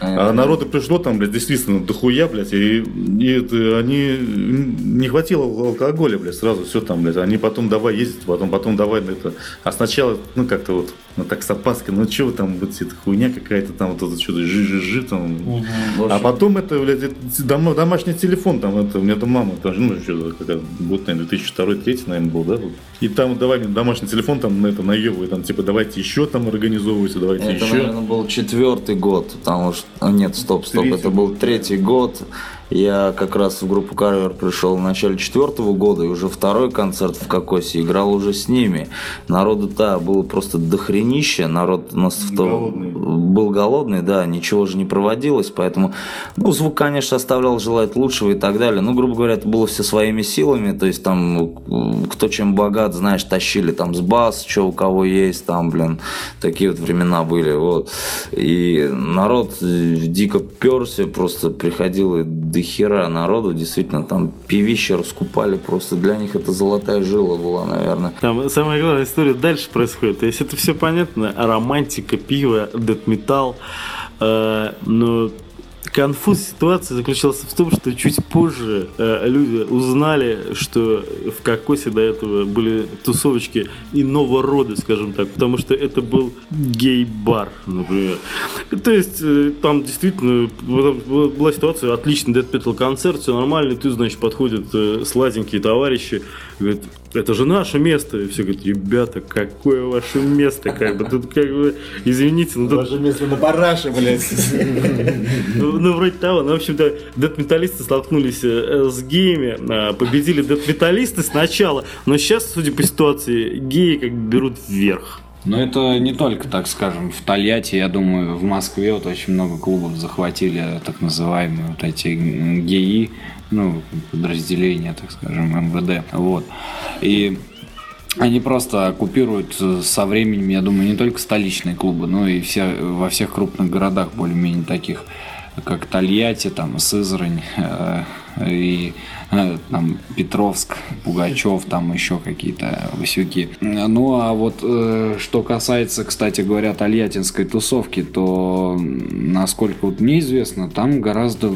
C: А народу пришло там, блядь, действительно дохуя, блядь, и, и это, они не хватило алкоголя, блядь, сразу все там, блядь, они потом давай ездить, потом, потом давай на это. А сначала, ну, как-то вот, ну, так с опаской, ну, вы там, вот эта хуйня какая-то там, вот это что-то жи-жи-жи там. А потом это, блядь, это дома- домашний телефон, там, это, у меня там мама, тоже, ну, что, какая, год, наверное, 2002-2003, наверное, был, да. И там, давай, домашний телефон, там, на это, наебывает, там, типа, давайте еще там организовывайте, давайте
D: Это,
C: еще.
D: наверное, был четвертый год, потому что... а, Нет, стоп, стоп,
C: Третий
D: это был третий год. Я как раз в группу Карвер пришел в начале четвертого года, и уже второй концерт в Кокосе играл уже с ними. Народу-то было просто дохренище, народ у нас в то-
C: Голодный.
D: был голодный, да, ничего же не проводилось, поэтому, ну, звук, конечно, оставлял желать лучшего и так далее. Ну, грубо говоря, это было все своими силами, то есть там кто чем богат, знаешь, тащили там с бас, что у кого есть, там, блин, такие вот времена были, вот. И народ дико перся, просто приходило до хера народу, действительно, там пивище раскупали, просто для них это золотая жила была, наверное.
E: Там самая главная история дальше происходит. То есть это все понятно. Романтика, пиво, дед-металл. Э, но конфуз ситуации заключался в том, что чуть позже э, люди узнали, что в Кокосе до этого были тусовочки иного рода, скажем так, потому что это был гей-бар, например. То есть э, там действительно была ситуация, отличный Death Metal концерт, все нормально, и ты, значит, подходят э, сладенькие товарищи, говорят, это же наше место. И все говорят, ребята, какое ваше место? Как бы тут как бы, извините, ну тут
A: место на параше, блядь.
E: ну, ну, вроде того. Ну, в общем-то, дед-металлисты столкнулись э, с геями, а, победили дед-металлисты сначала, но сейчас, судя по ситуации, геи как бы берут вверх.
B: Но это не только, так скажем, в Тольятти, я думаю, в Москве вот очень много клубов захватили так называемые вот эти м, ГИИ, ну, подразделения, так скажем, МВД, вот. И Они просто оккупируют со временем, я думаю, не только столичные клубы, но и все, во всех крупных городах более-менее таких, как Тольятти, там, Сызрань э, и э, там Петровск, Пугачев, там еще какие-то Васюки. Ну а вот э, что касается, кстати говоря, тольяттинской тусовки, то насколько вот мне известно, там гораздо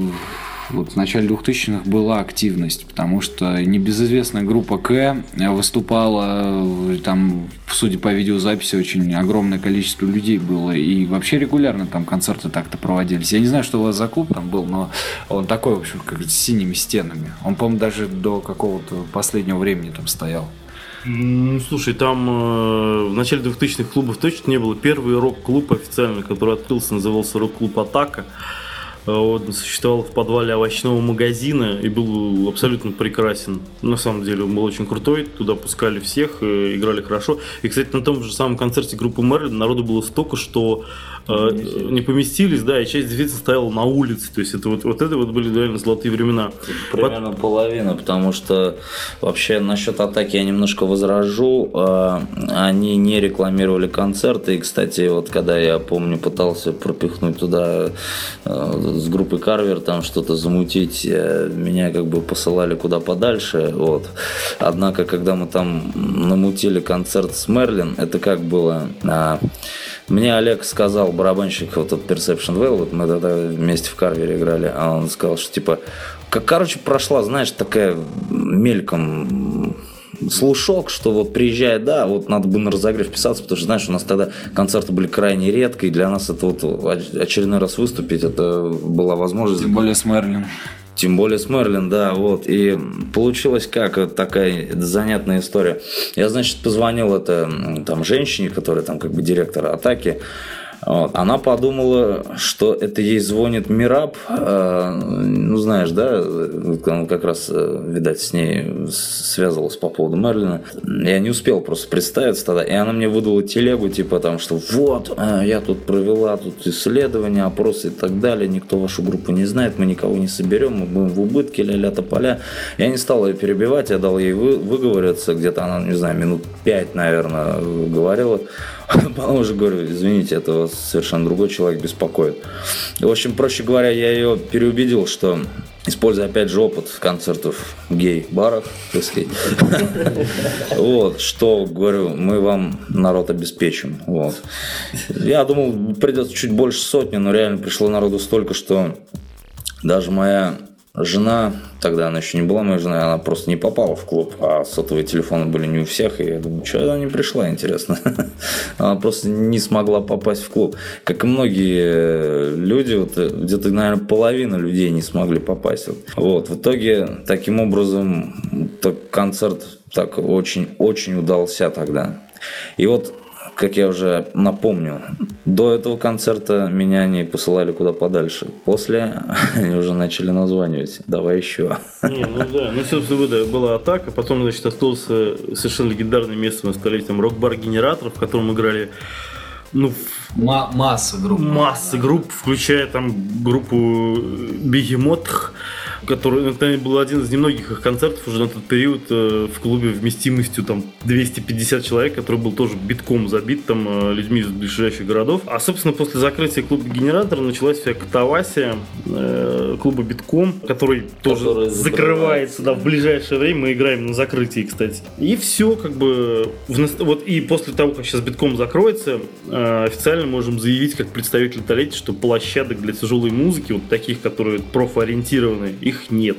B: вот в начале 2000-х была активность, потому что небезызвестная группа К выступала, там, судя по видеозаписи, очень огромное количество людей было, и вообще регулярно там концерты так-то проводились. Я не знаю, что у вас за клуб там был, но он такой, в общем, как с синими стенами. Он, по-моему, даже до какого-то последнего времени там стоял.
E: Слушай, там э, в начале 2000-х клубов точно не было. Первый рок-клуб официальный, который открылся, назывался рок-клуб «Атака». Он существовал в подвале овощного магазина и был абсолютно прекрасен. На самом деле он был очень крутой, туда пускали всех, э, играли хорошо. И, кстати, на том же самом концерте группы Мерлин народу было столько, что э, не поместились, да, и часть действительно стояла на улице. То есть это вот, вот это вот были реально золотые времена.
D: Примерно Под... половина, потому что вообще насчет атаки я немножко возражу. Э, они не рекламировали концерты. И, кстати, вот когда я помню, пытался пропихнуть туда с группой Карвер там что-то замутить, э, меня как бы посылали куда подальше, вот. Однако, когда мы там намутили концерт с Мерлин, это как было... Мне Олег сказал, барабанщик, вот этот Perception вот мы тогда вместе в Карвере играли, а он сказал, что типа, как, короче, прошла, знаешь, такая мельком слушок, что вот приезжает, да, вот надо бы на разогрев писаться, потому что, знаешь, у нас тогда концерты были крайне редко, и для нас это вот очередной раз выступить, это была возможность.
B: Тем более с Мерлин.
D: Тем более с Мерлин, да, вот. И получилось как такая занятная история. Я, значит, позвонил это там женщине, которая там как бы директор атаки, вот. Она подумала, что это ей звонит Мираб, э, ну знаешь, да, он как раз, э, видать, с ней связывался по поводу Мерлина. Я не успел просто представиться тогда, и она мне выдала телегу, типа там, что вот, э, я тут провела тут исследования, опросы и так далее, никто вашу группу не знает, мы никого не соберем, мы будем в убытке, ля-ля тополя. Я не стал ее перебивать, я дал ей вы, выговориться, где-то она, не знаю, минут пять, наверное, говорила. Потом уже говорю, извините, это совершенно другой человек беспокоит. В общем, проще говоря, я ее переубедил, что используя опять же опыт концертов гей-баров, так сказать, вот, что, говорю, мы вам народ обеспечим, вот. Я думал, придется чуть больше сотни, но реально пришло народу столько, что даже моя Жена, тогда она еще не была моей женой, она просто не попала в клуб, а сотовые телефоны были не у всех, и я думаю, что она не пришла, интересно. Она просто не смогла попасть в клуб. Как и многие люди, вот, где-то, наверное, половина людей не смогли попасть. Вот, в итоге, таким образом, концерт так очень-очень удался тогда. И вот как я уже напомню, до этого концерта меня они посылали куда подальше. После они уже начали названивать. Давай еще.
E: Не, ну да, ну собственно, да, была атака, потом, значит, остался совершенно легендарное место на столетием рок-бар генератор, в котором играли ну,
B: Ма- масса групп.
E: Масса групп, включая там группу Бегемот, который это был один из немногих их концертов уже на тот период э, в клубе вместимостью там 250 человек, который был тоже битком забит там э, людьми из ближайших городов. А собственно после закрытия клуба Генератор началась вся катавасия э, клуба битком, который тоже который закрывается да, в ближайшее время. Мы играем на закрытии, кстати. И все как бы в, вот и после того, как сейчас битком закроется, э, официально можем заявить как представитель Толетти, что площадок для тяжелой музыки, вот таких, которые профориентированы, их их нет.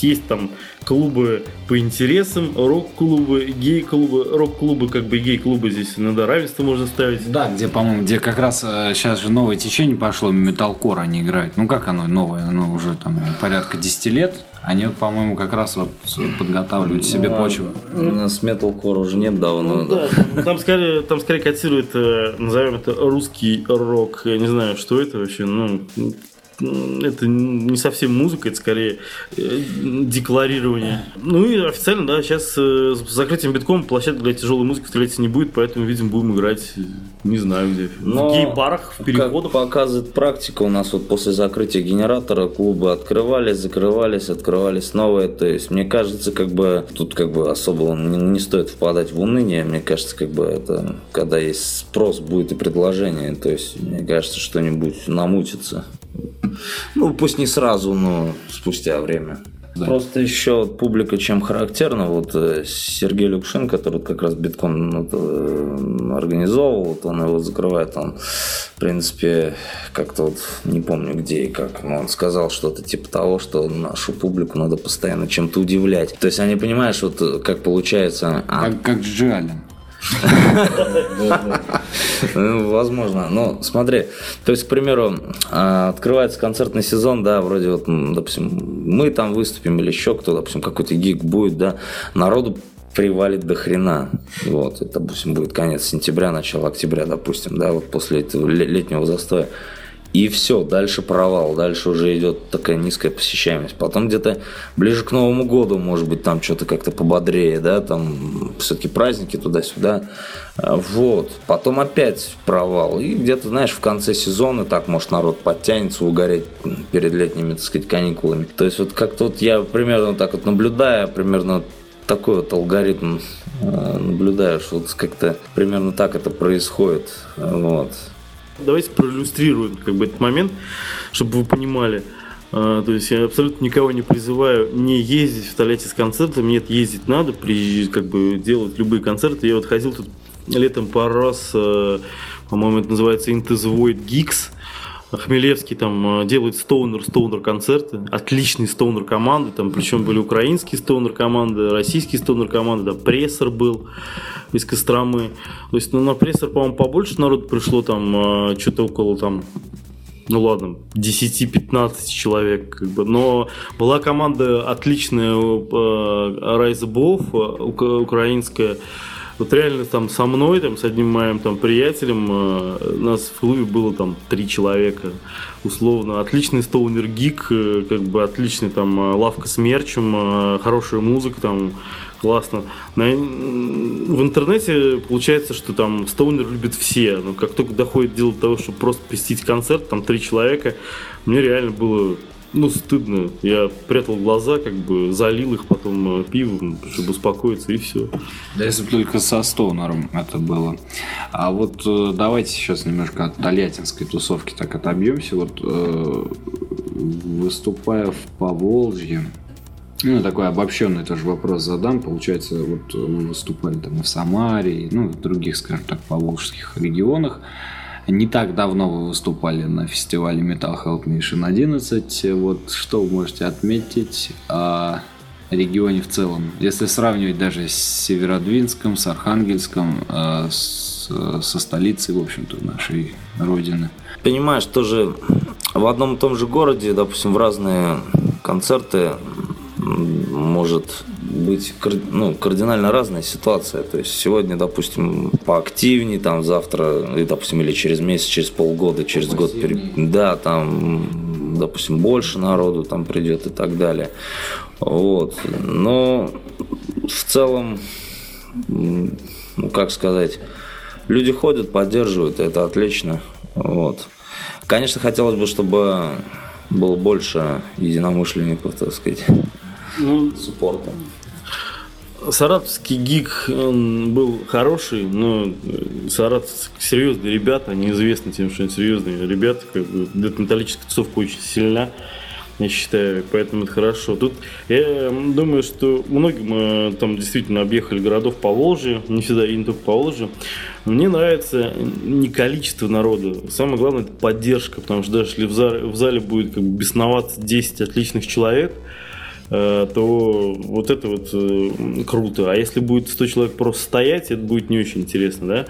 E: Есть там клубы по интересам, рок-клубы, гей-клубы, рок-клубы, как бы гей-клубы здесь иногда равенство можно ставить.
B: Да, где, по-моему, где как раз сейчас э, же новое течение пошло, металкор они играют. Ну как оно новое? Оно уже там порядка 10 лет. Они, по-моему, как раз вот подготавливают себе а, почву.
D: У нас металкор уже нет давно.
E: Ну, да, там скорее, там скорее котирует, э, назовем это русский рок. Я не знаю, что это вообще. Ну, это не совсем музыка, это скорее э, декларирование. Ну и официально, да, сейчас э, с закрытием битком площадка для тяжелой музыки в не будет, поэтому, видимо, будем играть, не знаю где,
D: Но,
E: в гей-барах, в переходах.
D: Как показывает практика, у нас вот после закрытия генератора клубы открывались, закрывались, открывались новые. То есть, мне кажется, как бы тут как бы особо не, не стоит впадать в уныние. Мне кажется, как бы это когда есть спрос, будет и предложение. То есть, мне кажется, что-нибудь намутится. Ну, пусть не сразу, но спустя время. Да. Просто еще публика чем характерна, вот э, Сергей Люкшин, который как раз битком ну, э, организовывал, вот он его закрывает, он, в принципе, как-то вот не помню где и как, но он сказал что-то типа того, что нашу публику надо постоянно чем-то удивлять. То есть они, понимаешь, вот э, как получается...
B: А... Как, как Джи Аллен.
D: Ну, возможно. Но смотри, то есть, к примеру, а, открывается концертный сезон, да, вроде вот, допустим, мы там выступим или еще кто, допустим, какой-то гик будет, да, народу привалит до хрена. Вот, это, допустим, будет конец сентября, начало октября, допустим, да, вот после этого летнего застоя. И все, дальше провал, дальше уже идет такая низкая посещаемость. Потом где-то ближе к Новому году, может быть, там что-то как-то пободрее, да, там все-таки праздники туда-сюда. А, вот. Потом опять провал. И где-то, знаешь, в конце сезона так, может, народ подтянется, угореть перед летними, так сказать, каникулами. То есть вот как-то вот я примерно так вот наблюдаю, примерно такой вот алгоритм а, наблюдаешь, вот как-то примерно так это происходит. Вот.
E: Давайте проиллюстрируем как бы этот момент, чтобы вы понимали. А, то есть я абсолютно никого не призываю не ездить в Тольятти с концертами. Нет, ездить надо, приезжать, как бы делать любые концерты. Я вот ходил тут летом пару раз, а, по-моему, это называется Into the Void Geeks. Хмелевский там а, делает стоунер, стоунер концерты, отличные стоунер команды, там причем были украинские стоунер команды, российские стоунер команды, да, прессор был из Костромы. То есть ну, на прессор, по-моему, побольше народу пришло, там э, что-то около там ну ладно, 10-15 человек, как бы. Но была команда отличная, э, Above, э, украинская. Вот реально там со мной, там, с одним моим там приятелем, э, нас в клубе было там три человека, условно. Отличный стоунер гик, э, как бы отличный там э, лавка с мерчем, э, хорошая музыка там, классно. На, в интернете получается, что там Стоунер любит все, но как только доходит дело до того, чтобы просто посетить концерт, там три человека, мне реально было ну, стыдно. Я прятал глаза, как бы залил их потом э, пивом, чтобы успокоиться, и все.
B: Да если бы только со Стоунером это было. А вот э, давайте сейчас немножко от тольяттинской тусовки так отобьемся. Вот э, выступая в Поволжье, ну, такой обобщенный тоже вопрос задам. Получается, вот мы выступали там и в Самаре, ну, в других, скажем так, поволжских регионах. Не так давно вы выступали на фестивале Metal Health Mission 11. Вот что вы можете отметить о регионе в целом? Если сравнивать даже с Северодвинском, с Архангельском, э, с, со столицей, в общем-то, нашей родины.
D: Понимаешь, тоже в одном и том же городе, допустим, в разные концерты может быть ну, кардинально разная ситуация. То есть сегодня, допустим, поактивнее, там завтра, и, допустим, или через месяц, через полгода, через год, да, там, допустим, больше народу там придет и так далее. Вот. Но в целом, ну, как сказать, люди ходят, поддерживают, это отлично. Вот. Конечно, хотелось бы, чтобы было больше единомышленников, так сказать ну, суппорта.
E: Саратовский гик он был хороший, но саратовцы серьезные ребята, они известны тем, что они серьезные ребята, как бы металлическая тусовка очень сильна, я считаю, поэтому это хорошо. Тут я думаю, что многим э, там действительно объехали городов по Волжье, не всегда и не только по Волжье. Мне нравится не количество народа, самое главное это поддержка, потому что даже если в зале, в зале будет как бы бесноваться 10 отличных человек, Э, то вот это вот э, круто. А если будет 100 человек просто стоять, это будет не очень интересно, да?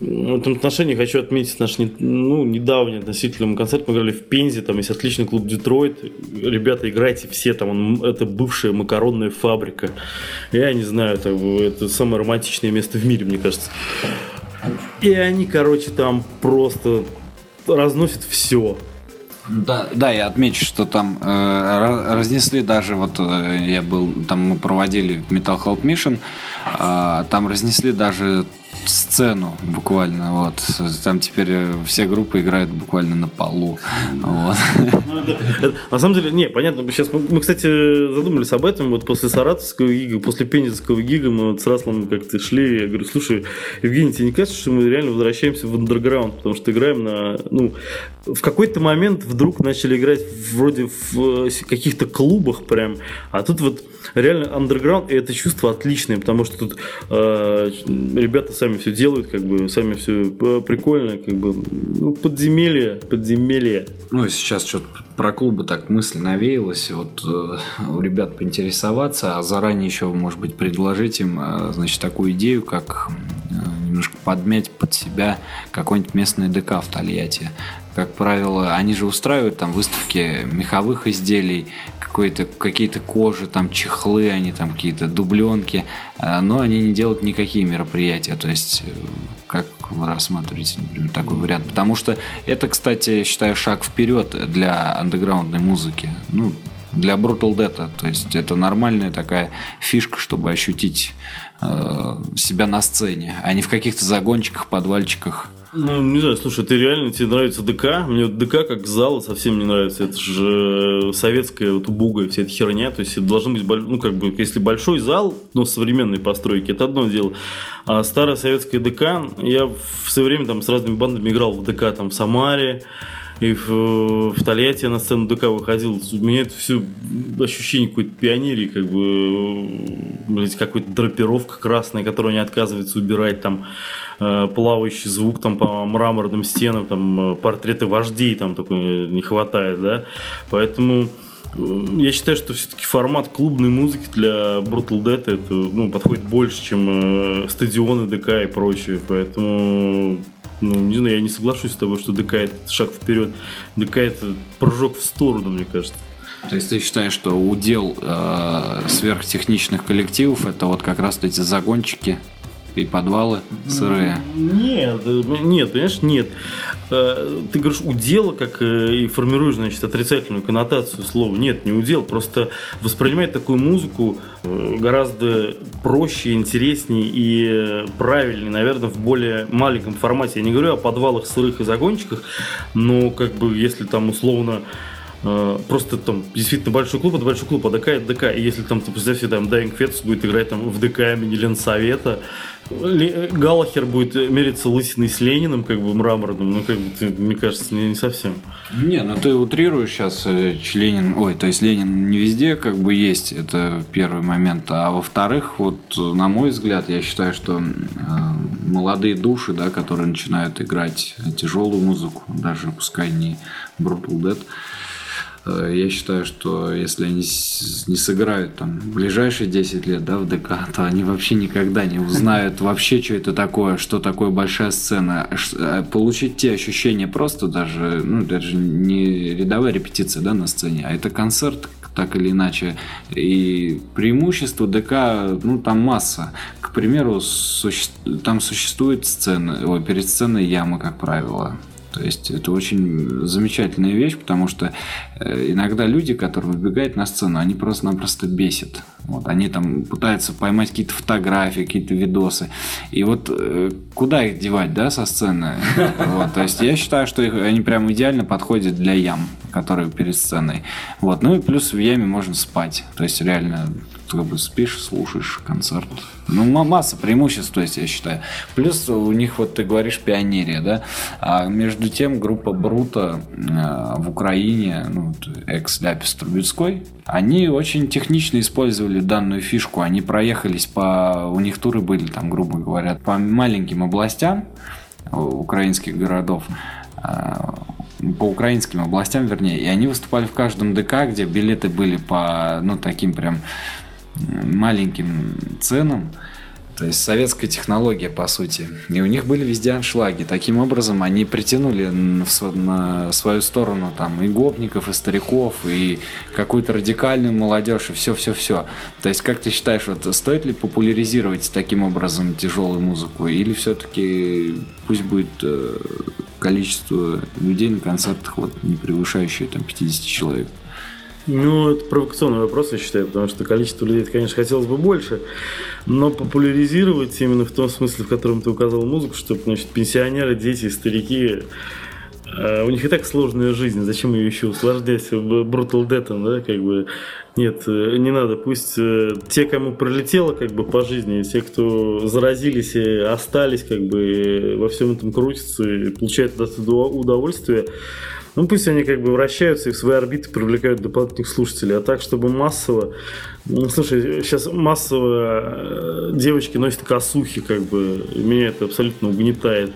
E: В этом отношении хочу отметить наш ну, недавний относительно концерт. Мы играли в Пензе, там есть отличный клуб Детройт. Ребята, играйте все, там это бывшая макаронная фабрика. Я не знаю, это, это самое романтичное место в мире, мне кажется. И они, короче, там просто разносят все.
B: Да, да, я отмечу, что там э, разнесли даже, вот э, я был, там мы проводили Metal Help Mission, э, там разнесли даже сцену буквально. Вот. Там теперь э, все группы играют буквально на полу. Вот.
E: На самом деле, не, понятно, сейчас мы, мы, кстати, задумались об этом, вот после саратовского гига, после пензенского гига мы вот с Раслом как-то шли, я говорю, слушай, Евгений, тебе не кажется, что мы реально возвращаемся в андерграунд, потому что играем на, ну, в какой-то момент вдруг начали играть вроде в каких-то клубах прям, а тут вот реально андерграунд, и это чувство отличное, потому что тут э, ребята сами все делают, как бы сами все прикольно, как бы ну, подземелье, подземелье.
B: Ну и сейчас что-то про клубы так мысль навеялась, вот э, у ребят поинтересоваться, а заранее еще, может быть, предложить им, э, значит, такую идею, как э, немножко подмять под себя какой-нибудь местный ДК в Тольятти как правило, они же устраивают там выставки меховых изделий, какие-то кожи, там чехлы, они там какие-то дубленки, а, но они не делают никакие мероприятия. То есть, э, как вы рассматриваете, например, такой вариант? Потому что это, кстати, я считаю, шаг вперед для андеграундной музыки. Ну, для Brutal Death. То есть это нормальная такая фишка, чтобы ощутить себя на сцене, а не в каких-то загончиках, подвальчиках.
E: Ну, не знаю, слушай, ты реально, тебе нравится ДК? Мне вот ДК как зал совсем не нравится. Это же советская вот убогая вся эта херня. То есть это должен быть, ну, как бы, если большой зал, ну, современной постройки, это одно дело. А старая советская ДК, я в свое время там с разными бандами играл в ДК, там, в Самаре, и в, в Тольятти на сцену ДК выходил. У меня это все ощущение какой-то пионерии, как бы, какой-то драпировка красная, которую не отказывается убирать, там, Э, плавающий звук там по мраморным стенам, там э, портреты вождей там такой не хватает, да, поэтому э, я считаю, что все-таки формат клубной музыки для Brutal Dead это, ну, подходит больше, чем э, стадионы ДК и прочее. Поэтому, ну, не знаю, я не соглашусь с тобой, что ДК это шаг вперед. ДК это прыжок в сторону, мне кажется.
B: То есть ты считаешь, что удел э, сверхтехничных коллективов это вот как раз эти загончики, и подвалы сырые?
E: Нет, э, нет, понимаешь, нет. Э, ты говоришь удел, как э, и формируешь, значит, отрицательную коннотацию слова. Нет, не удел, просто воспринимать такую музыку гораздо проще, интереснее и правильнее, наверное, в более маленьком формате. Я не говорю о подвалах сырых и загончиках, но как бы если там условно просто там действительно большой клуб, это большой клуб, а ДК это ДК. И если там, ты представь себе, там Dying Fetus будет играть там в ДК имени Ленсовета, Галахер будет мериться лысиной с Лениным, как бы мраморным, ну, как бы, мне кажется, не, не совсем.
B: Не, ну ты утрируешь сейчас э, Ленин, ой, то есть Ленин не везде как бы есть, это первый момент, а во-вторых, вот на мой взгляд, я считаю, что э, молодые души, да, которые начинают играть тяжелую музыку, даже пускай не Brutal Dead, я считаю, что если они не сыграют там ближайшие 10 лет да, в ДК, то они вообще никогда не узнают вообще, что это такое, что такое большая сцена. Э, получить те ощущения просто даже, ну, даже не рядовая репетиция да, на сцене, а это концерт, так или иначе. И преимущество ДК, ну, там масса. К примеру, суще... там существует сцена, перед сценой яма, как правило. То есть это очень замечательная вещь, потому что э, иногда люди, которые выбегают на сцену, они просто-напросто бесят. Вот, они там пытаются поймать какие-то фотографии, какие-то видосы. И вот э, куда их девать, да, со сцены? Вот, то есть я считаю, что их, они прям идеально подходят для ям, которые перед сценой. Вот, ну и плюс в яме можно спать. То есть реально как бы спишь, слушаешь концерт. Ну, масса преимуществ, то есть, я считаю. Плюс у них, вот ты говоришь, пионерия, да? А между тем, группа Брута э, в Украине, ну, экс-ляпис Трубецкой, они очень технично использовали данную фишку. Они проехались по... У них туры были, там, грубо говоря, по маленьким областям украинских городов а, по украинским областям, вернее, и они выступали в каждом ДК, где билеты были по, ну, таким прям маленьким ценам. То есть советская технология, по сути. И у них были везде аншлаги. Таким образом, они притянули на свою сторону там и гопников, и стариков, и какую-то радикальную молодежь, и все-все-все. То есть, как ты считаешь, вот стоит ли популяризировать таким образом тяжелую музыку? Или все-таки пусть будет э, количество людей на концертах вот, не превышающее там 50 человек?
E: Ну, это провокационный вопрос, я считаю, потому что количество людей, конечно, хотелось бы больше, но популяризировать именно в том смысле, в котором ты указал музыку, чтобы, значит, пенсионеры, дети, старики, у них и так сложная жизнь, зачем ее еще усложнять brutal death, да, как бы, нет, э, не надо, пусть э, те, кому пролетело как бы по жизни, те, кто заразились и остались как бы во всем этом крутятся и получают от этого удовольствие, ну, пусть они как бы вращаются и в свои орбиты привлекают дополнительных слушателей. А так, чтобы массово... Ну, слушай, сейчас массово э, девочки носят косухи, как бы. Меня это абсолютно угнетает.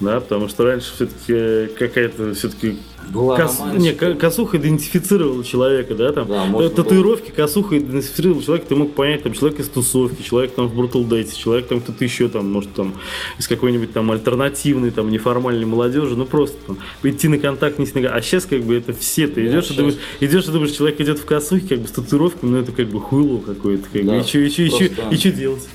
E: Да, потому что раньше все-таки какая-то все-таки была Кос... Не, косуха идентифицировала человека, да, там. Да, может, татуировки, косуха идентифицировала человека, ты мог понять, там, человек из тусовки, человек там в Brutal Date, человек там кто-то еще там, может, там, из какой-нибудь там альтернативной, там, неформальной молодежи, ну, просто там, идти на контакт, не с А сейчас, как бы, это все, ты идешь, да, и думаешь, идешь и думаешь, человек идет в косухе, как бы, с татуировками, ну, это как бы хуйло какое-то, как да, бы, и что, и что, и что, и что делать?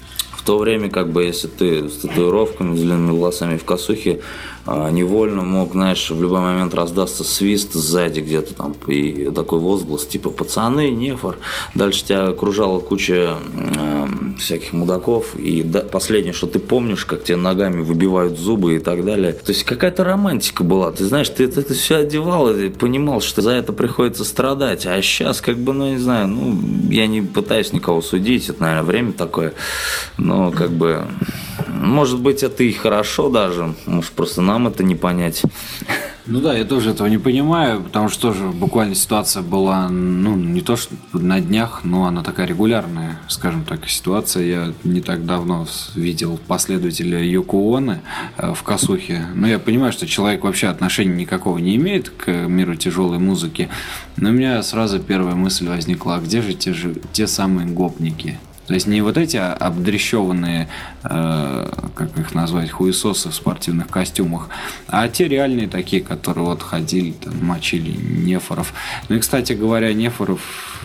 D: В то время, как бы, если ты с татуировками, с длинными волосами в косухе, невольно мог, знаешь, в любой момент раздастся свист сзади где-то там и такой возглас, типа «пацаны, нефор». Дальше тебя окружала куча э, всяких мудаков, и да, последнее, что ты помнишь, как тебе ногами выбивают зубы и так далее. То есть какая-то романтика была, ты знаешь, ты это, это все одевал и понимал, что за это приходится страдать, а сейчас как бы, ну не знаю, ну я не пытаюсь никого судить, это, наверное, время такое, но как бы, может быть, это и хорошо даже, может просто на нам это не понять.
B: Ну да, я тоже этого не понимаю, потому что тоже буквально ситуация была, ну, не то что на днях, но она такая регулярная, скажем так, ситуация. Я не так давно видел последователя Юкуоны э, в Касухе. Но я понимаю, что человек вообще отношения никакого не имеет к миру тяжелой музыки. Но у меня сразу первая мысль возникла, а где же те, же, те самые гопники? То есть не вот эти обдрещеванные, э, как их назвать, хуесосы в спортивных костюмах, а те реальные такие, которые вот ходили, там, мочили нефоров. Ну и, кстати говоря, нефоров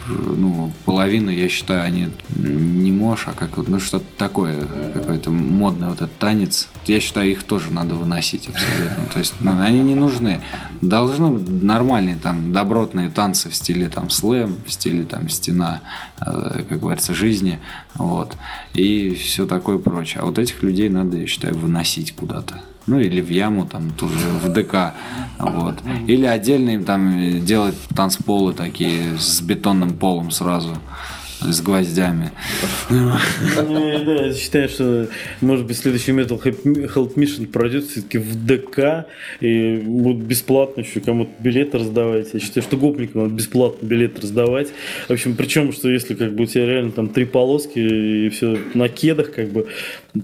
B: ну, половину, я считаю, они не можешь, а как ну, что-то такое, какой-то модный вот этот танец. Я считаю, их тоже надо выносить абсолютно. То есть ну, они не нужны. Должны нормальные там добротные танцы в стиле там слэм, в стиле там стена, э, как говорится, жизни. Вот. И все такое прочее. А вот этих людей надо, я считаю, выносить куда-то ну или в яму там тоже в ДК, вот. Или отдельно им там делать танцполы такие с бетонным полом сразу с гвоздями.
E: Ну, я считаю, что может быть следующий Metal Health Mission пройдет все-таки в ДК и будут бесплатно еще кому-то билеты раздавать. Я считаю, что гопникам надо бесплатно билет раздавать. В общем, причем, что если как бы у тебя реально там три полоски и все на кедах, как бы,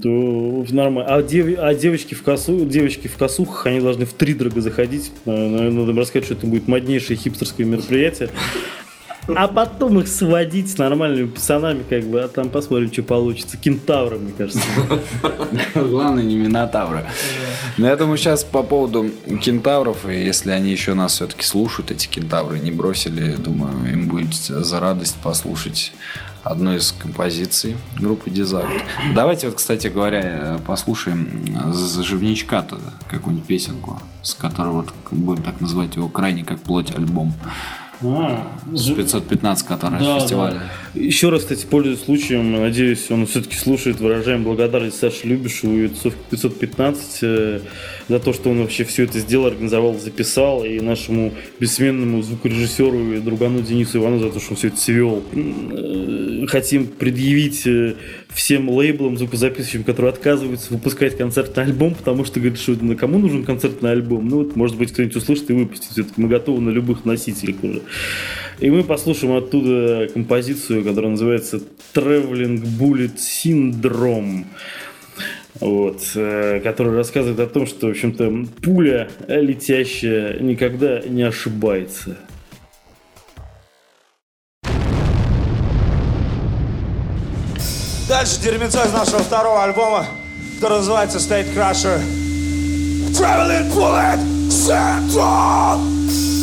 E: то нормально. А, дев, а девочки в косу, девочки в косухах, они должны в три дорого заходить. Надо рассказать, что это будет моднейшее хипстерское мероприятие а потом их сводить с нормальными пацанами, как бы, а там посмотрим, что получится. Кентавры, мне кажется.
B: Главное, не Минотавры. Но я думаю, сейчас по поводу кентавров, и если они еще нас все-таки слушают, эти кентавры не бросили, думаю, им будет за радость послушать одну из композиций группы Дизакт. Давайте вот, кстати говоря, послушаем за Живничка-то какую-нибудь песенку, с которой вот будем так называть его крайне как плоть альбом. А, 515, который да, фестивале.
E: Да. Еще раз, кстати, пользуясь случаем, надеюсь, он все-таки слушает, выражаем благодарность Саше Любишеву и 515 э, за то, что он вообще все это сделал, организовал, записал, и нашему бессменному звукорежиссеру и другану Денису Ивану за то, что он все это свел. Э, хотим предъявить э, всем лейблам, звукозаписывающим, которые отказываются выпускать концертный альбом, потому что говорят, что на кому нужен концертный альбом. Ну вот, может быть, кто-нибудь услышит и выпустит. Все-таки мы готовы на любых носителях уже. И мы послушаем оттуда композицию, которая называется Traveling Bullet Syndrome. Вот, э, который рассказывает о том, что, в общем-то, пуля летящая никогда не ошибается.
A: Дальше дерьмецо из нашего второго альбома, который называется State Crusher. Traveling Bullet Central!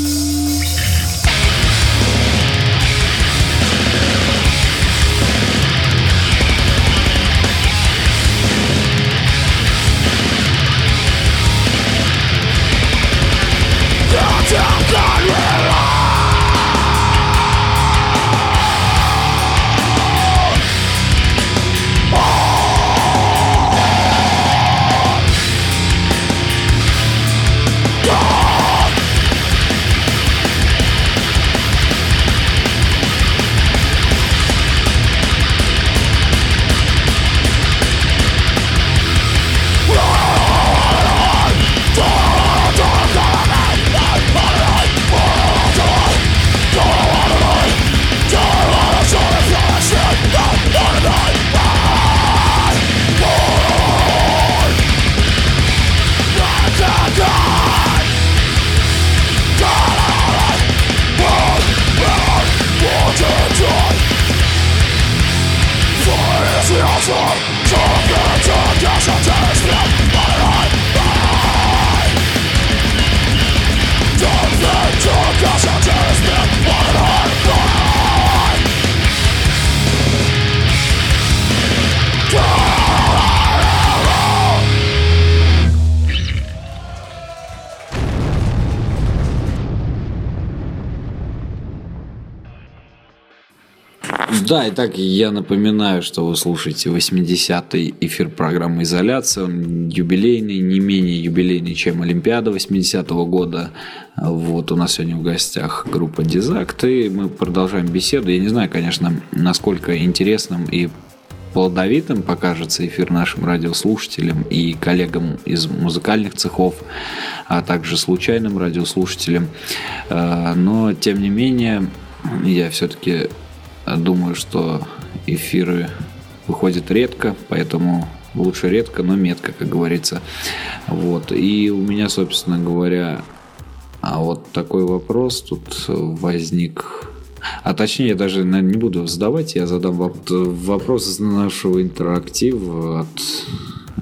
B: Да, итак, я напоминаю, что вы слушаете 80-й эфир программы «Изоляция». Он юбилейный, не менее юбилейный, чем Олимпиада 80-го года. Вот у нас сегодня в гостях группа «Дизакт», и мы продолжаем беседу. Я не знаю, конечно, насколько интересным и плодовитым покажется эфир нашим радиослушателям и коллегам из музыкальных цехов, а также случайным радиослушателям. Э, но, тем не менее, я все-таки Думаю, что эфиры выходят редко, поэтому лучше редко, но метко, как говорится. Вот. И у меня, собственно говоря, а вот такой вопрос тут возник. А точнее, я даже наверное, не буду задавать, я задам вопрос из нашего интерактива от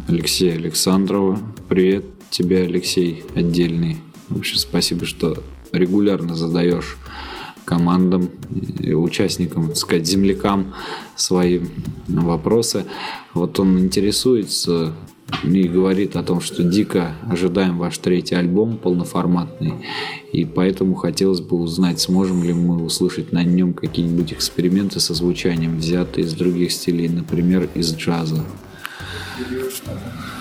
B: Алексея Александрова. Привет тебе, Алексей, отдельный. В общем, спасибо, что регулярно задаешь командам, участникам, так сказать, землякам свои вопросы. Вот он интересуется и говорит о том, что дико ожидаем ваш третий альбом полноформатный, и поэтому хотелось бы узнать, сможем ли мы услышать на нем какие-нибудь эксперименты со звучанием, взятые из других стилей, например, из джаза.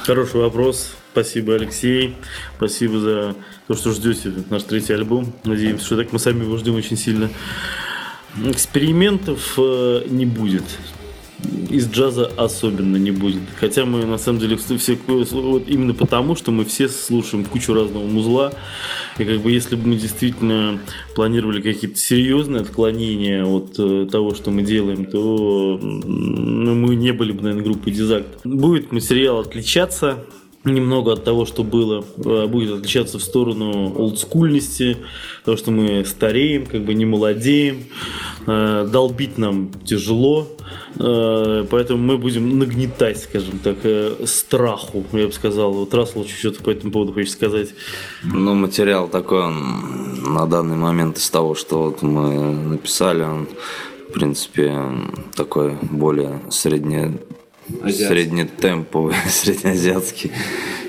E: Хороший вопрос. Спасибо, Алексей. Спасибо за то, что ждете наш третий альбом. Надеемся, что так мы сами его ждем очень сильно. Экспериментов э, не будет. Из джаза особенно не будет. Хотя мы на самом деле все вот именно потому, что мы все слушаем кучу разного музла. И как бы если бы мы действительно планировали какие-то серьезные отклонения от э, того, что мы делаем, то ну, мы не были бы, наверное, группой Дизакт. Будет материал отличаться немного от того, что было, э, будет отличаться в сторону олдскульности, того, что мы стареем, как бы не молодеем, э, долбить нам тяжело, э, поэтому мы будем нагнетать, скажем так, страху, я бы сказал. Вот лучше что-то по этому поводу хочешь сказать.
D: Ну, материал такой, он на данный момент из того, что вот мы написали, он, в принципе, такой более средне среднетемповый, среднеазиатский,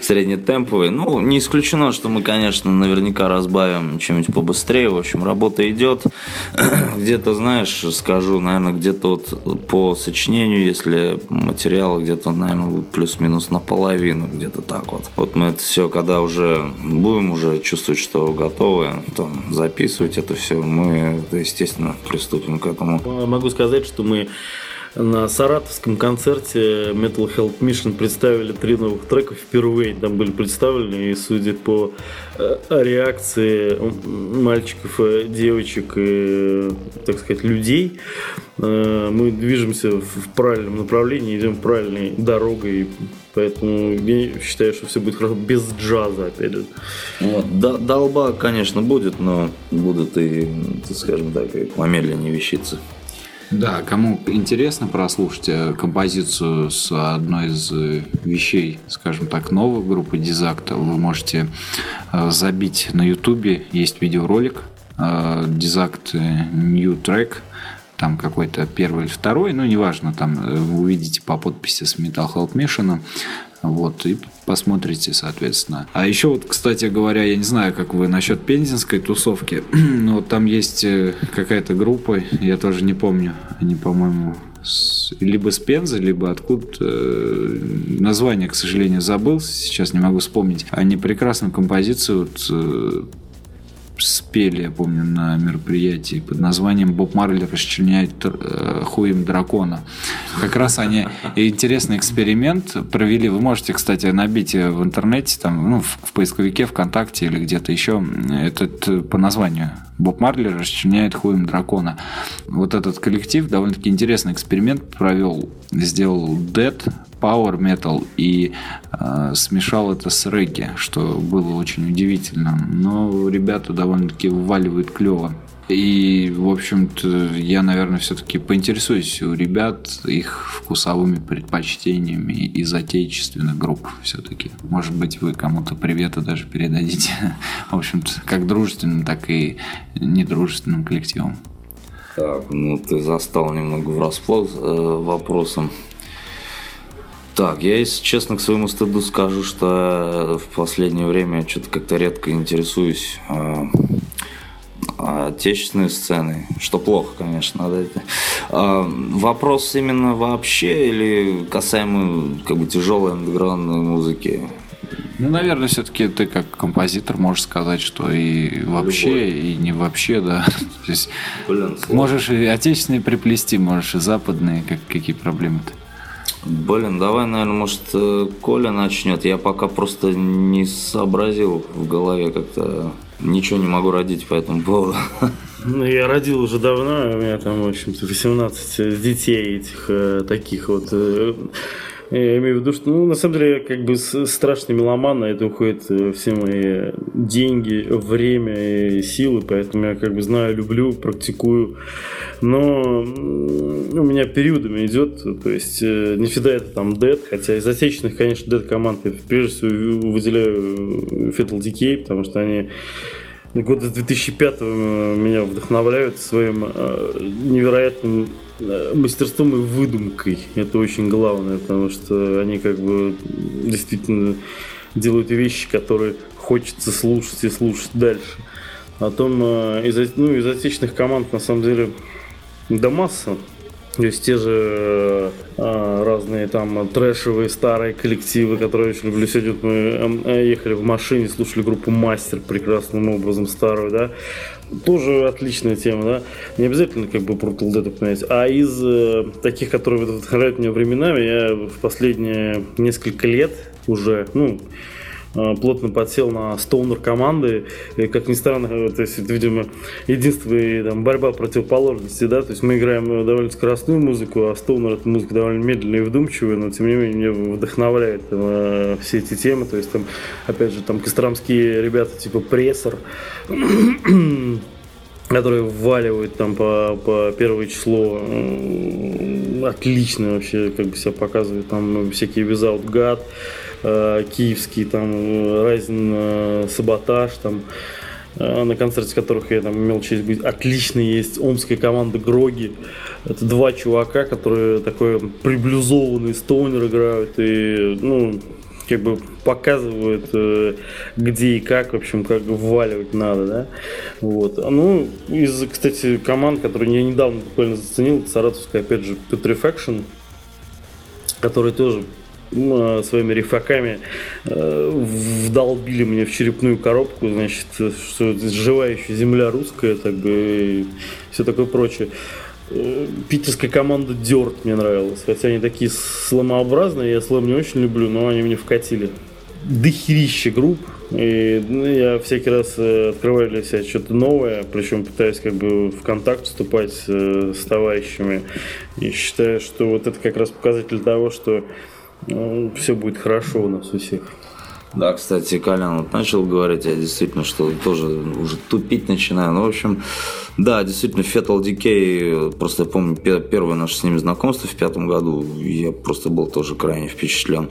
D: среднетемповый. Ну, не исключено, что мы, конечно, наверняка разбавим чем-нибудь побыстрее. В общем, работа идет. Где-то, знаешь, скажу, наверное, где-то вот по сочинению, если материал где-то, наверное, плюс-минус наполовину, где-то так вот. Вот мы это все, когда уже будем уже чувствовать, что готовы, то записывать это все, мы, естественно, приступим к этому.
E: Могу сказать, что мы на саратовском концерте Metal Health Mission представили три новых трека впервые. Там были представлены, и судя по э, реакции мальчиков, э, девочек и, так сказать, людей, э, мы движемся в правильном направлении, идем правильной дорогой. Поэтому я считаю, что все будет хорошо без джаза, опять же.
D: Вот, долба, конечно, будет, но будут и, скажем так, помедленнее вещицы.
B: Да, кому интересно прослушать э, композицию с одной из э, вещей, скажем так, новой группы Дизакта, вы можете э, забить на ютубе, есть видеоролик Дизакт New Track, там какой-то первый или второй, ну, неважно, там вы увидите по подписи с Metal Health Mission, вот, и посмотрите, соответственно. А еще вот, кстати говоря, я не знаю, как вы насчет пензенской тусовки, но там есть э, какая-то группа, я тоже не помню, они, по-моему, с, либо с Пензы, либо откуда э, название, к сожалению, забыл, сейчас не могу вспомнить. Они прекрасную композицию вот, э, спели, я помню, на мероприятии под названием «Боб Марли расчленяет э, хуем дракона». Как раз они интересный эксперимент провели. Вы можете, кстати, набить в интернете, там, ну, в, поисковике, ВКонтакте или где-то еще этот э, по названию Боб Марли расчленяет хуем дракона. Вот этот коллектив довольно-таки интересный эксперимент провел. Сделал Dead, Power Metal и э, смешал это с регги, что было очень удивительно. Но ребята довольно-таки вваливают клево. И, в общем-то, я, наверное, все-таки поинтересуюсь у ребят их вкусовыми предпочтениями из отечественных групп все-таки. Может быть, вы кому-то приветы даже передадите. В общем-то, как дружественным, так и недружественным коллективом.
D: Так, ну ты застал немного врасплох э, вопросом. Так, я, если честно, к своему стыду скажу, что в последнее время что-то как-то редко интересуюсь э, отечественной сценой, что плохо, конечно. Надо это. А, вопрос именно вообще или касаемо как бы тяжелой андеграундной музыки?
B: Ну, наверное, все-таки ты как композитор можешь сказать, что и вообще, Любой. и не вообще, да. То есть Блин, можешь и отечественные приплести, можешь и западные, как, какие проблемы-то?
D: Блин, давай, наверное, может, э, Коля начнет. Я пока просто не сообразил в голове как-то. Ничего не могу родить по этому поводу.
E: Ну, я родил уже давно, у меня там, в общем-то, 18 детей этих э, таких вот э, я имею в виду, что, ну, на самом деле, как бы страшный меломан, на это уходят э, все мои деньги, время и силы, поэтому я как бы знаю, люблю, практикую. Но у меня периодами идет, то есть э, не всегда это там дед, хотя из отечественных, конечно, дед команд я прежде всего выделяю Fatal Decay, потому что они года с 2005 меня вдохновляют своим э, невероятным э, мастерством и выдумкой. Это очень главное, потому что они как бы действительно делают вещи, которые хочется слушать и слушать дальше. О том, э, из, ну, из отечественных команд на самом деле да масса. То есть те же э, разные там трэшевые старые коллективы, которые я очень люблю. Сегодня мы эм, э, ехали в машине, слушали группу Мастер прекрасным образом старую, да. Тоже отличная тема, да. Не обязательно как бы Brutal Dead упоминать. А из э, таких, которые вдохновляют меня временами, я в последние несколько лет уже, ну, плотно подсел на стоунер команды. И, как ни странно, э, то есть это, видимо, единственная там, борьба противоположности, да, то есть мы играем э, довольно скоростную музыку, а стоунер это музыка довольно медленная и вдумчивая, но тем не менее меня вдохновляет там, все эти темы, то есть там, опять же, там костромские ребята типа прессор, которые вваливают там по, по первое число. Отлично вообще как бы себя показывают там всякие Without God Э, киевский, там, Райзен э, Саботаж, там, э, на концерте которых я там имел честь быть. Отлично есть омская команда Гроги. Это два чувака, которые такой приблюзованный стоунер играют и, ну, как бы показывают, где и как, в общем, как вваливать надо, да. Вот. Ну, из, кстати, команд, которые я недавно буквально заценил, саратовская, опять же, Petrifaction, который тоже Э, своими рифаками э, вдолбили мне в черепную коробку, значит, что это живая еще земля русская, так бы, все такое прочее. Э, питерская команда Дерт мне нравилась, хотя они такие сломообразные, я слом не очень люблю, но они мне вкатили. Дохерища групп, и ну, я всякий раз открываю для себя что-то новое, причем пытаюсь как бы в контакт вступать с товарищами. И считаю, что вот это как раз показатель того, что ну, все будет хорошо у нас у всех.
D: Да, кстати, Колян вот начал говорить, я действительно, что тоже уже тупить начинаю. Ну, в общем, да, действительно, Fatal Decay, просто я помню первое наше с ними знакомство в пятом году, я просто был тоже крайне впечатлен.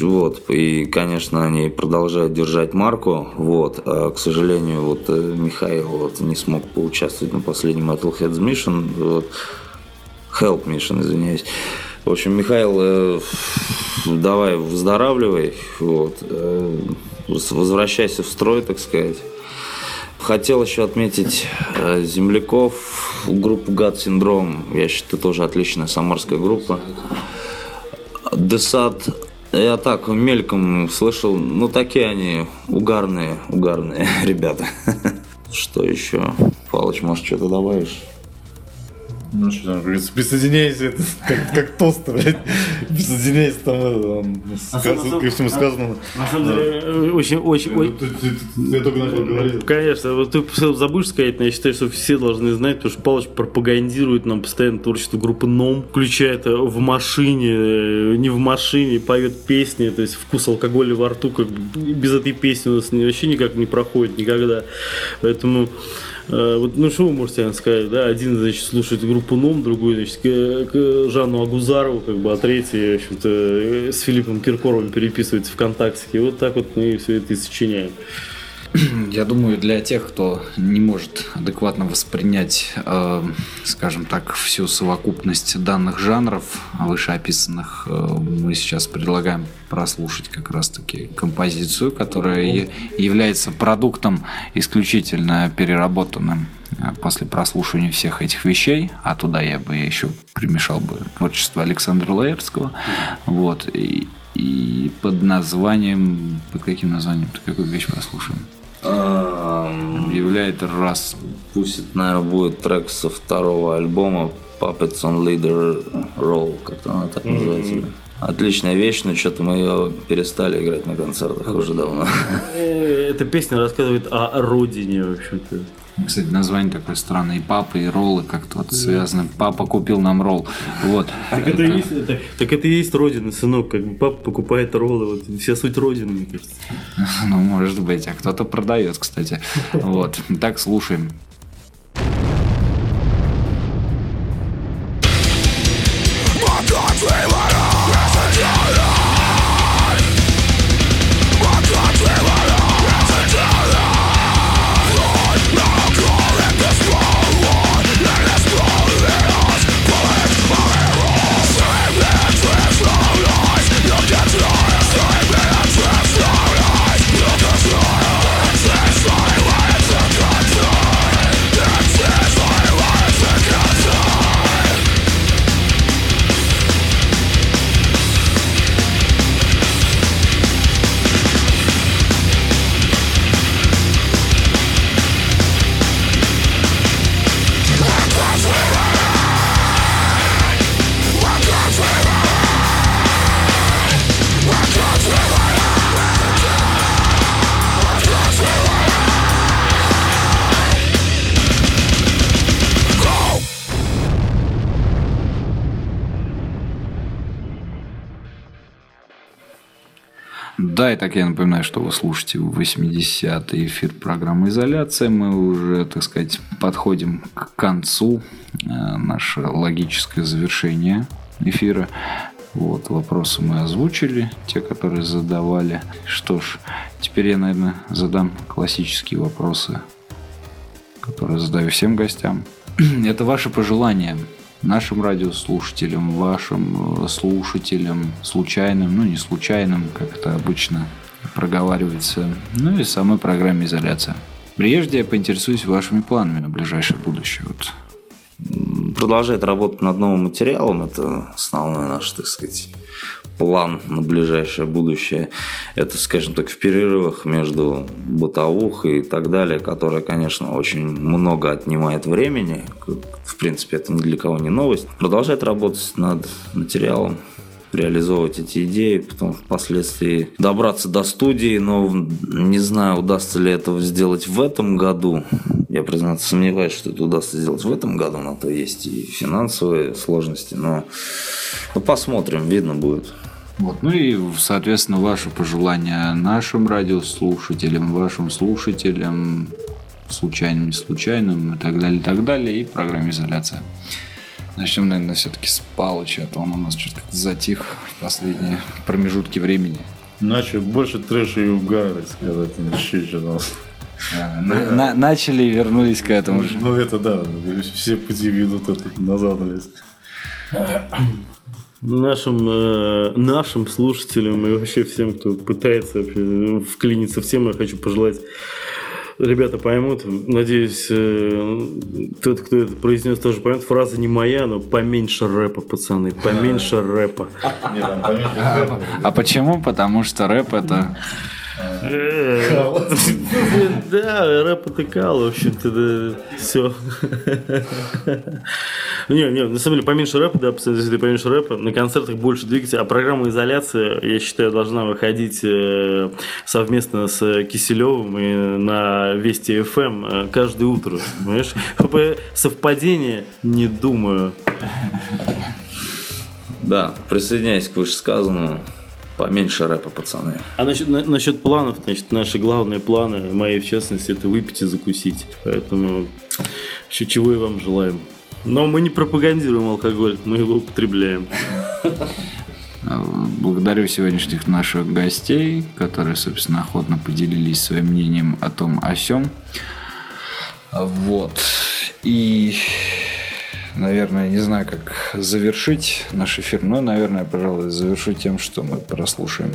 D: Вот, и, конечно, они продолжают держать марку, вот, а, к сожалению, вот э, Михаил вот не смог поучаствовать на последнем Metalheads Mission, вот, Help Mission, извиняюсь. В общем, Михаил, э, давай выздоравливай, вот, э, возвращайся в строй, так сказать. Хотел еще отметить э, земляков, группу Гад Синдром. Я считаю, тоже отличная самарская группа. Десад, я так мельком слышал, ну такие они угарные, угарные ребята. Что еще? Палыч, может, что-то добавишь?
C: Ну что присоединяйся, как, как тост, блядь. Присоединяйся там, он, ко всему сказано.
E: На самом деле, очень, очень, очень...
C: Я только начал говорить.
E: Конечно, вот ты забудешь сказать, но я считаю, что все должны знать, потому что Павлович пропагандирует нам постоянно творчество группы НОМ, включает в машине, не в машине, поет песни, то есть вкус алкоголя во рту, как без этой песни у нас вообще никак не проходит никогда. Поэтому Э, вот, ну, что вы можете сказать, да? Один, значит, слушает группу НОМ, другой, значит, к, к Жанну Агузарову, как бы, а третий, в общем-то, э, с Филиппом Киркоровым переписывается ВКонтакте. И вот так вот мы все это и сочиняем.
B: Я думаю, для тех, кто не может адекватно воспринять, э, скажем так, всю совокупность данных жанров, вышеописанных, э, мы сейчас предлагаем прослушать как раз-таки композицию, которая является продуктом исключительно переработанным э, после прослушивания всех этих вещей, а туда я бы еще примешал бы творчество Александра Лаевского, вот, и, и под названием, под каким названием, какую вещь прослушаем?
D: Объявляет раз. Пусть это, наверное, будет трек со второго альбома Puppets on Leader Roll, как-то она так называется. Mm-hmm. Отличная вещь, но что-то мы ее перестали играть на концертах уже давно.
E: Э, эта песня рассказывает о родине, в общем-то.
B: Кстати, название такое странное. И папа, и роллы как-то вот связаны. Папа купил нам ролл. Вот.
E: Так это, и есть, так, так это и есть родина, сынок. Как бы папа покупает роллы. Вот. Вся суть родины, мне кажется.
B: Ну, может быть. А кто-то продает, кстати. Вот. Так, слушаем. Да, и так я напоминаю, что вы слушаете 80-й эфир программы «Изоляция». Мы уже, так сказать, подходим к концу. Э, наше логическое завершение эфира. Вот, вопросы мы озвучили, те, которые задавали. Что ж, теперь я, наверное, задам классические вопросы, которые задаю всем гостям. Это ваши пожелания нашим радиослушателям, вашим э, слушателям, случайным, ну не случайным, как это обычно проговаривается, ну и самой программе «Изоляция». Прежде я поинтересуюсь вашими планами на ближайшее будущее. Вот.
D: Продолжает работать над новым материалом, это основной наш, так сказать, план на ближайшее будущее. Это, скажем так, в перерывах между бытовухой и так далее, которая, конечно, очень много отнимает времени. В принципе, это ни для кого не новость. Продолжает работать над материалом, реализовывать эти идеи, потом впоследствии добраться до студии, но не знаю, удастся ли это сделать в этом году. Я, признаться, сомневаюсь, что это удастся сделать в этом году, на то есть и финансовые сложности, но ну, посмотрим, видно будет.
B: Вот. Ну и, соответственно, ваши пожелания нашим радиослушателям, вашим слушателям, случайным, не случайным и так далее, и так далее, и программе изоляция. Начнем, наверное, все-таки с Палыча, а то он у нас что-то затих в последние промежутки времени.
C: Начали больше трэша и угара, сказать, еще что-то.
B: А, на- начали и вернулись к этому же.
C: Ну это да, все пути ведут это назад. блядь.
E: Нашим, э, нашим слушателям и вообще всем, кто пытается вообще вклиниться в тему, я хочу пожелать Ребята поймут, надеюсь, э, тот, кто это произнес, тоже поймет. Фраза не моя, но поменьше рэпа, пацаны, поменьше рэпа.
B: А почему? Потому что рэп это...
E: Э, Да, рэп это кал, в общем-то, да, все. Не, не, на самом деле, поменьше рэпа, да, если поменьше рэпа, на концертах больше двигаться, а программа изоляция, я считаю, должна выходить э, совместно с Киселевым и на Вести ФМ каждое утро, понимаешь? Совпадение, не думаю.
D: Да, присоединяюсь к вышесказанному. Поменьше рэпа, пацаны.
E: А насчет, на- насчет планов, значит, наши главные планы, мои в частности, это выпить и закусить. Поэтому еще чего и вам желаем. Но мы не пропагандируем алкоголь, мы его употребляем.
B: Э, Благодарю сегодняшних наших гостей, которые, собственно, охотно поделились своим мнением о том, о сём. Вот. И, наверное, не знаю, как завершить наш эфир, но, наверное, пожалуй, завершу тем, что мы прослушаем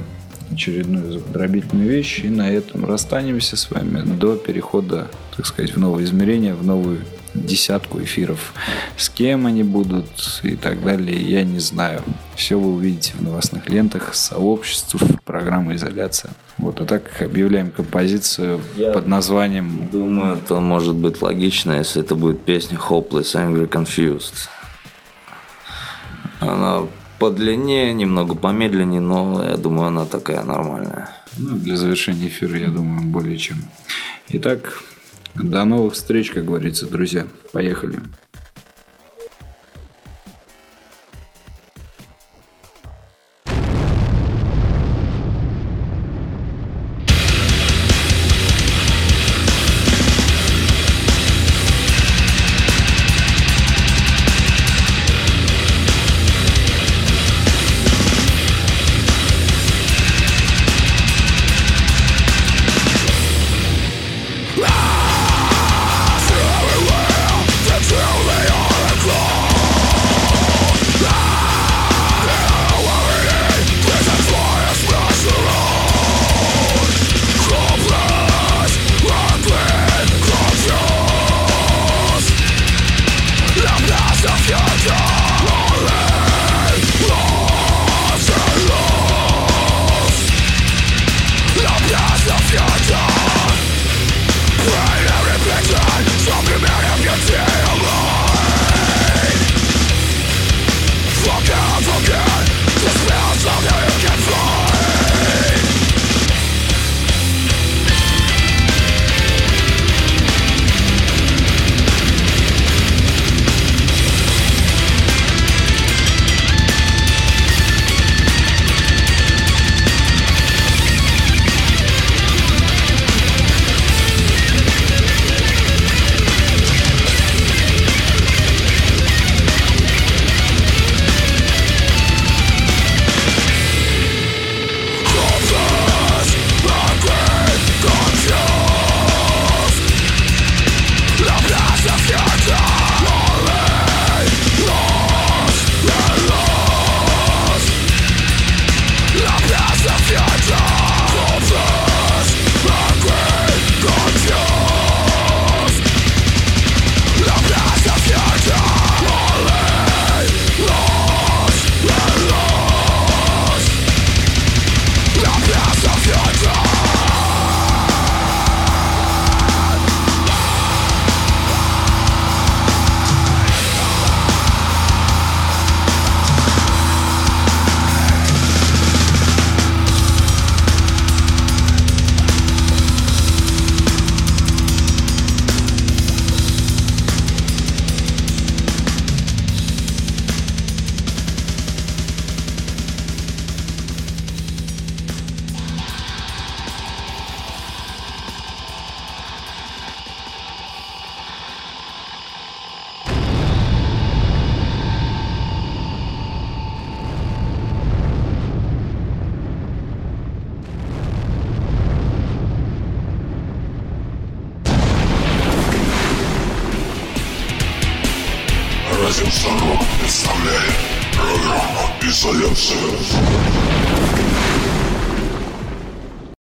B: очередную дробительную вещь, и на этом расстанемся с вами до перехода, так сказать, в новое измерение, в новую десятку эфиров. С кем они будут и так далее, я не знаю. Все вы увидите в новостных лентах, сообществ, программы изоляция. Вот, а так объявляем композицию под названием
D: Думаю, это может быть логично, если это будет песня Hopeless, Angry, Confused. Она подлиннее, немного помедленнее, но я думаю, она такая нормальная.
B: Ну, для завершения эфира, я думаю, более чем. Итак, до новых встреч, как говорится, друзья. Поехали.